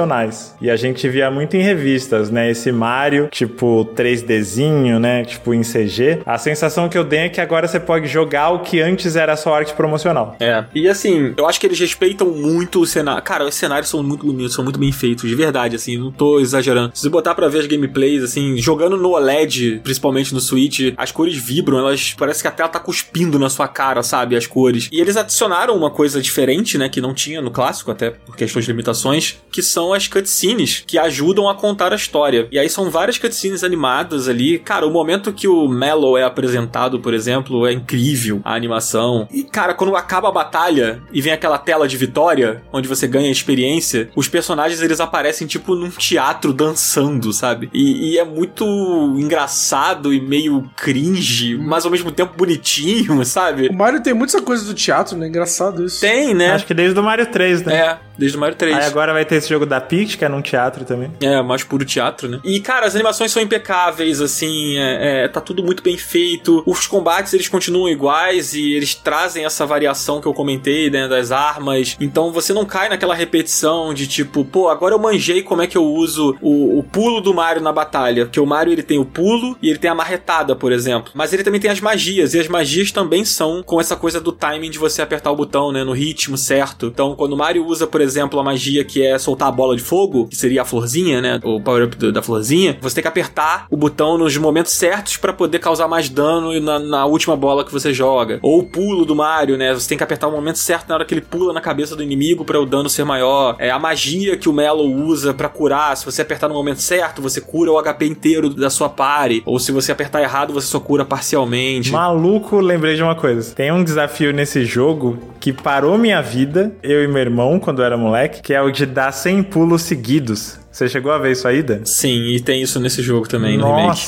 E a gente via muito em revistas, né? Esse Mario, tipo 3Dzinho, né? Tipo em CG. A sensação que eu tenho é que agora você pode jogar o que antes era só arte promocional. É. E assim, eu acho que eles respeitam muito o cenário. Cara, os cenários são muito bonitos, são muito bem feitos, de verdade, assim, não tô exagerando. Se você botar pra ver as gameplays, assim, jogando no OLED, principalmente no Switch, as cores vibram, elas parece que a tela tá cuspindo na sua cara, sabe? As cores. E eles adicionaram uma coisa diferente, né? Que não tinha no clássico, até por questões de limitações, que são são as cutscenes que ajudam a contar a história. E aí são várias cutscenes animadas ali. Cara, o momento que o Mellow é apresentado, por exemplo, é incrível a animação. E, cara, quando acaba a batalha e vem aquela tela de vitória, onde você ganha experiência, os personagens eles aparecem tipo num teatro dançando, sabe? E, e é muito engraçado e meio cringe, mas ao mesmo tempo bonitinho, sabe? O Mario tem muita coisa do teatro, né? Engraçado isso. Tem, né? Acho que desde o Mario 3, né? É, desde o Mario 3. Aí agora vai ter esse jogo da Peach, que é num teatro também. É, mais puro teatro, né? E, cara, as animações são impecáveis, assim, é, é, tá tudo muito bem feito. Os combates, eles continuam iguais e eles trazem essa variação que eu comentei, né, das armas. Então você não cai naquela repetição de tipo, pô, agora eu manjei como é que eu uso o, o pulo do Mario na batalha. Porque o Mario, ele tem o pulo e ele tem a marretada, por exemplo. Mas ele também tem as magias, e as magias também são com essa coisa do timing de você apertar o botão, né, no ritmo certo. Então, quando o Mario usa, por exemplo, a magia que é soltar a bola de fogo, que seria a florzinha, né, o power-up da florzinha, você tem que apertar o botão nos momentos certos pra poder causar mais dano na, na última bola que você joga. Ou o pulo do Mario, né, você tem que apertar o momento certo na hora que ele pula na cabeça do inimigo pra o dano ser maior. É a magia que o Melo usa pra curar, se você apertar no momento certo, você cura o HP inteiro da sua party, ou se você apertar errado, você só cura parcialmente. Maluco, lembrei de uma coisa. Tem um desafio nesse jogo que parou minha vida, eu e meu irmão, quando eu era moleque, que é o de dar 100 pulos seguidos. Você chegou a ver isso aí, Dan? Sim, e tem isso nesse jogo também, no remake.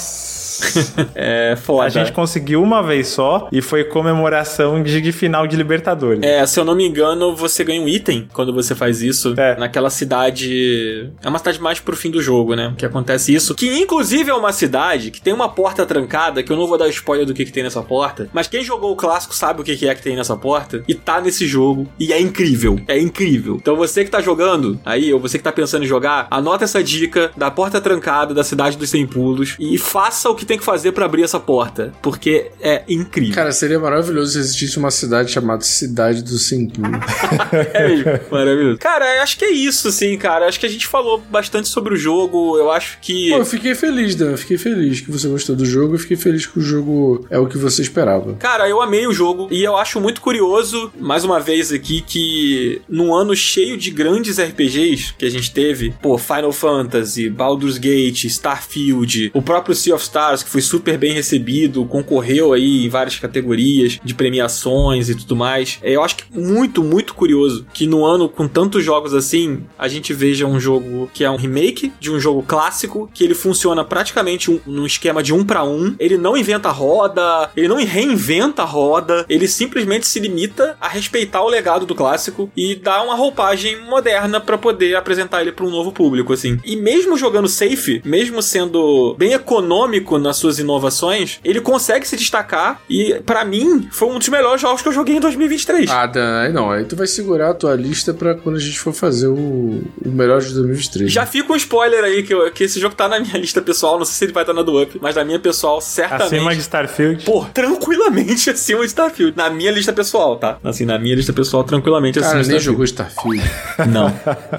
É foda. A gente conseguiu uma vez só e foi comemoração de final de Libertadores. É, se eu não me engano, você ganha um item quando você faz isso. É. Naquela cidade. É uma cidade mais pro fim do jogo, né? Que acontece isso. Que inclusive é uma cidade que tem uma porta trancada, que eu não vou dar spoiler do que, que tem nessa porta. Mas quem jogou o clássico sabe o que, que é que tem nessa porta. E tá nesse jogo. E é incrível. É incrível. Então você que tá jogando aí, ou você que tá pensando em jogar, anota essa dica da porta trancada da cidade dos 100 pulos. E faça o que tem que fazer pra abrir essa porta. Porque é incrível. Cara, seria maravilhoso se existisse uma cidade chamada Cidade do Pulo. É mesmo. Maravilhoso. Cara, eu acho que é isso, assim, cara. Acho que a gente falou bastante sobre o jogo. Eu acho que. Pô, eu fiquei feliz, Dan. Eu fiquei feliz que você gostou do jogo. Eu fiquei feliz que o jogo é o que você esperava. Cara, eu amei o jogo e eu acho muito curioso, mais uma vez aqui, que num ano cheio de grandes RPGs que a gente teve, pô, Final Fantasy, Baldur's Gate, Starfield, o próprio Sea of Stars, que foi super bem recebido, concorreu aí em várias categorias de premiações e tudo mais. É, Eu acho que muito, muito curioso que no ano com tantos jogos assim, a gente veja um jogo que é um remake de um jogo clássico, que ele funciona praticamente um, num esquema de um pra um. Ele não inventa roda, ele não reinventa a roda, ele simplesmente se limita a respeitar o legado do clássico e dar uma roupagem moderna pra poder apresentar ele pra um novo público, assim. E mesmo jogando safe, mesmo sendo bem econômico nas suas inovações, ele consegue se destacar e pra mim foi um dos melhores jogos que eu joguei em 2023. Ah, Dan, aí não. Aí tu vai segurar a tua lista pra quando a gente for fazer o, o melhor de 2023. Já fica um spoiler aí que, eu- que esse jogo tá na minha lista pessoal, não sei se ele vai estar na do Up, mas na minha pessoal, certamente. Acima de Starfield. Pô, tranquilamente acima de Starfield. Na minha lista pessoal, tá? Assim, na minha lista pessoal, tranquilamente acima Cara, de nem Starfield. jogou Starfield. Não.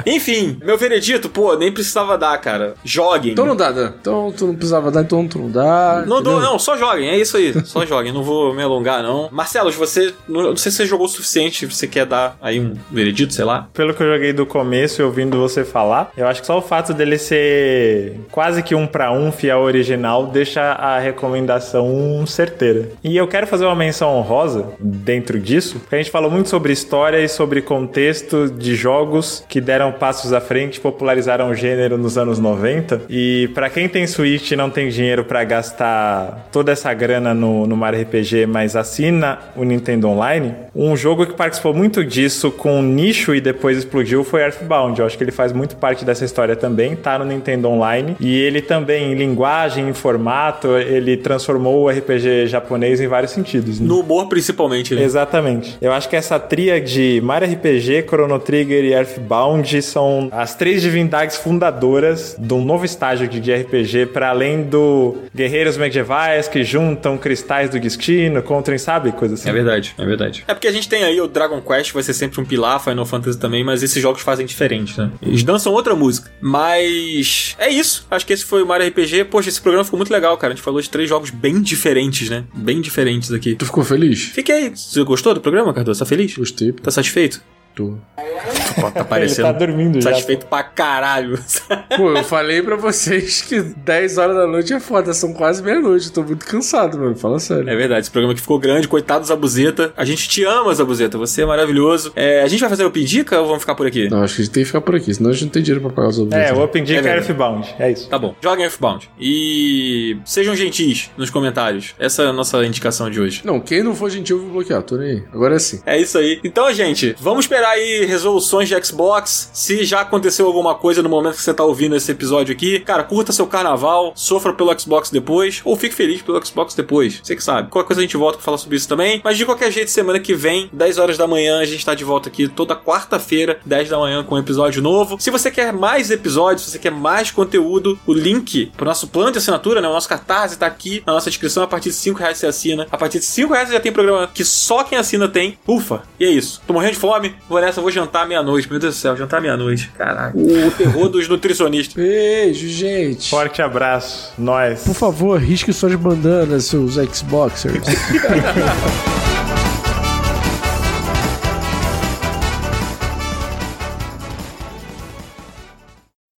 Enfim, meu veredito, pô, nem precisava dar, cara. Joguem. então não dá, Dan. Então tu não precisava dar, então tu não dá. Não dou, não, só joguem, é isso aí. Só joguem, não vou me alongar, não. Marcelo, você. Não sei se você jogou o suficiente, você quer dar aí um veredito, sei lá? Pelo que eu joguei do começo e ouvindo você falar, eu acho que só o fato dele ser quase que um pra um fiel original deixa a recomendação certeira. E eu quero fazer uma menção honrosa dentro disso, porque a gente falou muito sobre história e sobre contexto de jogos que deram passos à frente, popularizaram o gênero nos anos 90. E pra quem tem Switch e não tem dinheiro pra gastar toda essa grana no, no Mario RPG, mas assina o Nintendo Online, um jogo que participou muito disso com um nicho e depois explodiu foi Earthbound. Eu acho que ele faz muito parte dessa história também, tá no Nintendo Online. E ele também, em linguagem, em formato, ele transformou o RPG japonês em vários sentidos. né? No humor, principalmente, né? Exatamente. Eu acho que essa tríade Mario RPG, Chrono Trigger e Earthbound são as três divindades fundadoras de um novo estágio de RPG para além do guerreiros medievais que juntam cristais do destino contra, sabe, coisa assim. É verdade, é verdade. É porque a gente tem aí o Dragon Quest, vai ser sempre um pilar, Final Fantasy também, mas esses jogos fazem diferente, né? Eles dançam outra música. Mas é isso. Acho que esse foi o Mario RPG. Poxa, esse programa ficou muito legal, cara. A gente falou de três jogos bem diferentes, né? Bem diferentes aqui. Tu ficou feliz? Fiquei. Você gostou do programa, Cardoso? Tá feliz? Gostei. Tá satisfeito? Tô. Pô, tá parecendo Ele tá dormindo já. satisfeito pra caralho. Pô, eu falei pra vocês que 10 horas da noite é foda, são quase meia-noite. Tô muito cansado, mano. Fala sério. É verdade, esse programa aqui ficou grande, coitado Zabuzeta. A gente te ama, Zabuzeta, você é maravilhoso. É, a gente vai fazer o Pindica ou vamos ficar por aqui? Não, acho que a gente tem que ficar por aqui, senão a gente não tem dinheiro pra pagar os outros. É, o Open Dica É é. Earthbound. É isso. Tá bom. Joguem Earthbound. E sejam gentis nos comentários. Essa é a nossa indicação de hoje. Não, quem não for gentil, eu vou bloquear. Tô nem aí. Agora é sim. É isso aí. Então, gente, vamos esperar aí resoluções de Xbox. Se já aconteceu alguma coisa no momento que você tá ouvindo esse episódio aqui, cara, curta seu carnaval, sofra pelo Xbox depois, ou fique feliz pelo Xbox depois. Você que sabe. Qualquer coisa a gente volta pra falar sobre isso também. Mas de qualquer jeito, semana que vem, 10 horas da manhã, a gente tá de volta aqui toda quarta-feira, 10 da manhã, com um episódio novo. Se você quer mais episódios, se você quer mais conteúdo, o link pro nosso plano de assinatura, né? O nosso cartaz tá aqui na nossa descrição. A partir de 5 reais você assina. A partir de 5 reais já tem programa que só quem assina tem. Ufa! E é isso. Tô morrendo de fome. Vou nessa, vou jantar meia-noite. Meu Deus do céu, jantar meia-noite. Caraca. O terror dos nutricionistas. Beijo, gente. Forte abraço. Nós. Por favor, risque suas bandanas, seus Xboxers.